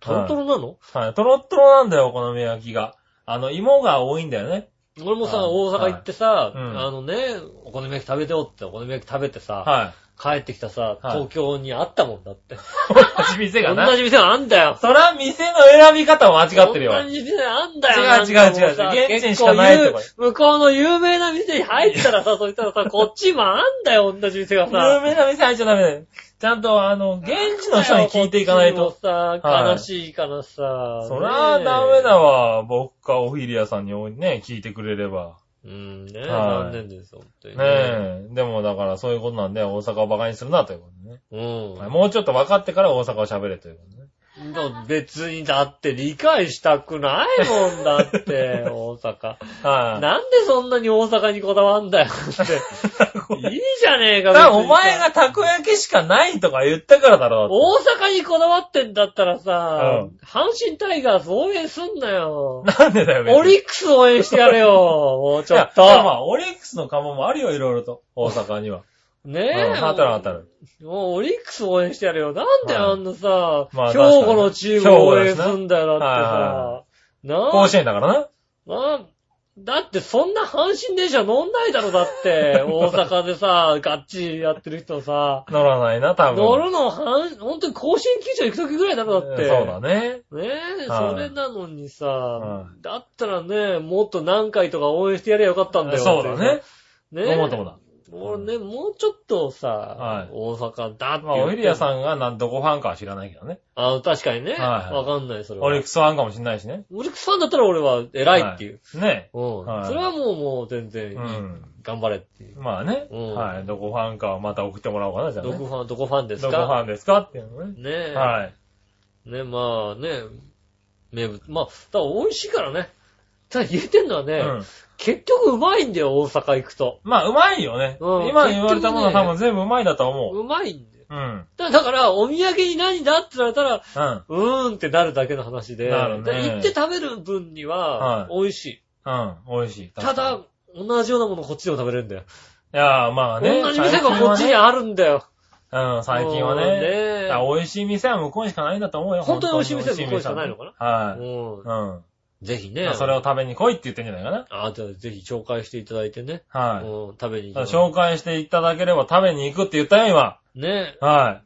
トロトロなの？はい。トロットロなんだよ、お好み焼きが。あの、芋が多いんだよね。俺もさ、はい大阪行ってさ、うんあのね、お好み焼き食べてよって、お好み焼き食べてさ、は帰ってきたさ、はい東京にあったもんだって。い。同じ店がな。同じ店があんだよ。そら、店の選び方間違ってるよ。同じ店があんだよ。違う違う違う現地にしかないと向こうの有名な店に入ったらさ、そしたらさ、こっちもあんだよ、同じ店が有さ。名な店入っちゃダメだよ。ちゃんと、あの、現地の人に聞いていかないと。さ、はい悲しいからさ。そら、ダメだ。わ。僕かオフィリアさんにね、聞いてくれれば。うん、ねはい残念ですよ、本当にねえ。でもだからそういうことなんで、大阪を馬鹿にするなということでね。うん。はいもうちょっと分かってから大阪を喋れということでね。だ別にだって理解したくないもんだって、大阪。はい。なんでそんなに大阪にこだわんだよって。いいじゃねえか、お前がたこ焼きしかないとか言ったからだろう大阪にこだわってんだったらさ、うん阪神タイガース応援すんなよ。なんでだよ、オリックス応援してやれよ、もうちょっと。まあ、オリックスの釜もあるよ、いろいろと。大阪には。ねうんえ。当たる当たる。もうオリックス応援してやれよ。なんではいあんなさ、まあ兵庫のチームを応援すんだよ、だってはさ。な甲子園だからな。なだってそんな阪神電車乗んないだろ、だって。大阪でさ、ガッチリやってる人さ。乗らないな、多分。乗るの、はん、ほんとに甲子園球場行くときぐらいだろ、だって。そうだね。ねえ、はいそれなのにさ、はだったらね、もっと何回とか応援してやればよかったんだよ。そうだね。ねえ。思うともだ。俺ね、もうちょっとさ、はい大阪だってまあ、オフィリアん。さんがなんどこファンかは知らないけどね。あ確かにね。はいわかんない、それは。オリックスファンかもしれないしね。オリックスファンだったら俺は偉いっていう。ね。うん、はいそれはもう、もう全然いい、うん頑張れっていう。まあね。うんはい。どこファンかはまた送ってもらおうかな、じゃあね。どこファン、どこファンですどかこファンですか？っていうのね。ねえ。はい。ね、まあね、名物。まあ、だから美味しいからね。ただ言えてんのはね、うん。結局うまいんだよ、大阪行くと。まあ、うまいよね。うん今言われたものは多分全部うまいだと思う。うまいんだよ。うん。だだから、お土産に何だって言われたら、うん。うーんってなるだけの話で、なるねだ行って食べる分にはは、い美味しい。うん。美味しい。ただ、同じようなものこっちでも食べれるんだよ。いやー、まあね。同じ店がこっちにあるんだよ。うん、最近はうんね。ねだから美味しい店は向こうにしかないんだと思うよ。本当に美味しい店は向こうにしかないのかな？なはい。うんうん。ぜひねまあ。それを食べに来いって言ってんじゃないかな。あ、じゃあぜひ紹介していただいてね。はい。うん、食べに行だきまから紹介していただければ食べに行くって言ったよ、今。す。ねは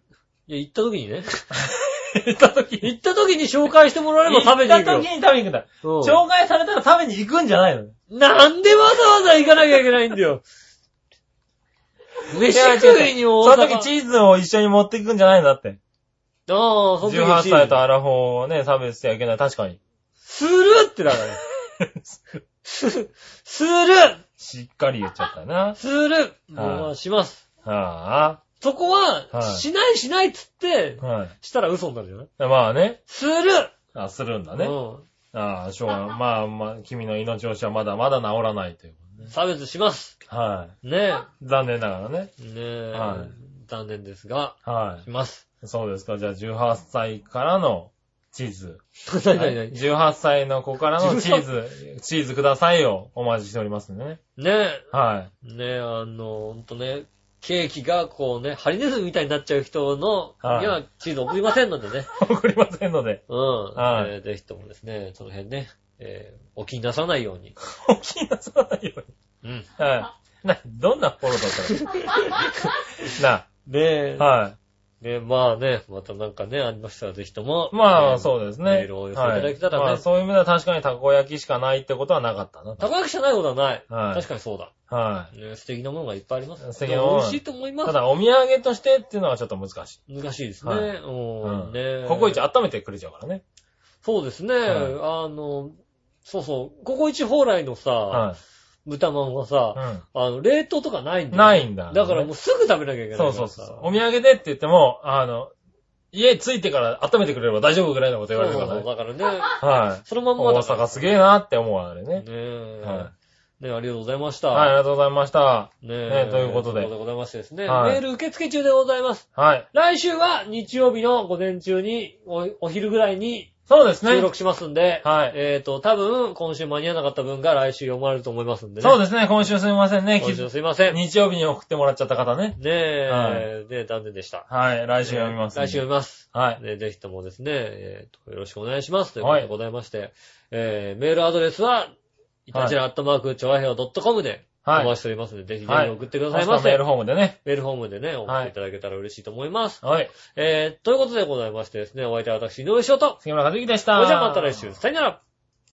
いや、行った時にね。い。行った時に。行った時に紹介してもらえれば食べに行くよ行った時。に食べに行くんだ。うん紹介されたら食べに行くんじゃないのなんでわざわざ行かなきゃいけないんだよ。飯食いに大その時阪。チーズを一緒に持っていくんじゃないのだって。ああ、その時に18歳とアラフォーをね、差別してはいけない。確かに。するってだから。す、するしっかり言っちゃったな。するもうします。はそこは、はいしないしないっつってあ。、はい。したら嘘になるじゃない？まあね。するあ、するんだね。うああ、しょうがない。まあまあ、君の命押しはまだまだ治らないというねん。。差別します。はねい。残念ながらね。え。ねえ。はい残念ですが、はします。い。そうですか。じゃあ18歳からのチーズ。何何何18歳の子からのチーズ、チーズくださいよ。お待ちしておりますね。ねはえ。ねえ、あの、ほんとね、ケーキがこうね、ハリネズミみたいになっちゃう人の、はいにはチーズ送りませんのでね。い。送りませんので。うん。はいえーぜひともですね、その辺ね、えーお気になさないように。お気になさないよううん。に。はい。な、どんなフォローだったら。ねえ。な、はい。ねまあね、またなんかね、ありましたらぜひとも。まあ、う。そうですね。メールをお寄せいただけたらねはいまあ、そういう意味では確かにたこ焼きしかないってことはなかったな。高焼きじゃないことはない。はい確かにそうだ。はい。ね、素敵なものがいっぱいあります。素敵なもの美味しいと思います。ただ、お土産としてっていうのはちょっと難しい。難しいですね。はいうん、ねココイチ温めてくれちゃうからね。そうですね。はいあの、そうそう、ココイチ蓬莱のさ、は豚まんはさ、い。あの、冷凍とかないんうん。だよ。ないんだ。だからもうすぐ食べなきゃいけないからさ。そうそうそう。お土産でって言っても、あの、家着いてから温めてくれれば大丈夫ぐらいのこと言われるからそうそうね。だからね、はい。そのまんま大阪すげえなって思うあれね。ねえ。はねありがとうございました。はい、ありがとうございました。ねえ。ねということでということでございましてですね。はいメール受付中でございます。はい。来週は日曜日の午前中に、おお昼ぐらいにそうですね。収録しますんで、はいえっ、と、多分、今週間に合わなかった分が来週読まれると思いますんでね。そうですね、今週すみませんね。今週すいません。ね日曜日に送ってもらっちゃった方ね。え、はねえ、残念でした。はい、来週読みますんで。来週読みます。はい。ね、ぜひともですね、えーと、よろしくお願いします。ということでございまして、えー、メールアドレスは、いたじらアットマーク、ちょわへよ .com で、おはい。待ちしておりますので、ぜひぜはいひ送ってくださいませ。メールフォームでね。メールフォームでね、送っていただけたら嬉しいと思います。はい。えー、ということでございましてですね、お相手は私、井上翔と、杉村和之でした。それじゃあまた来週、さよなら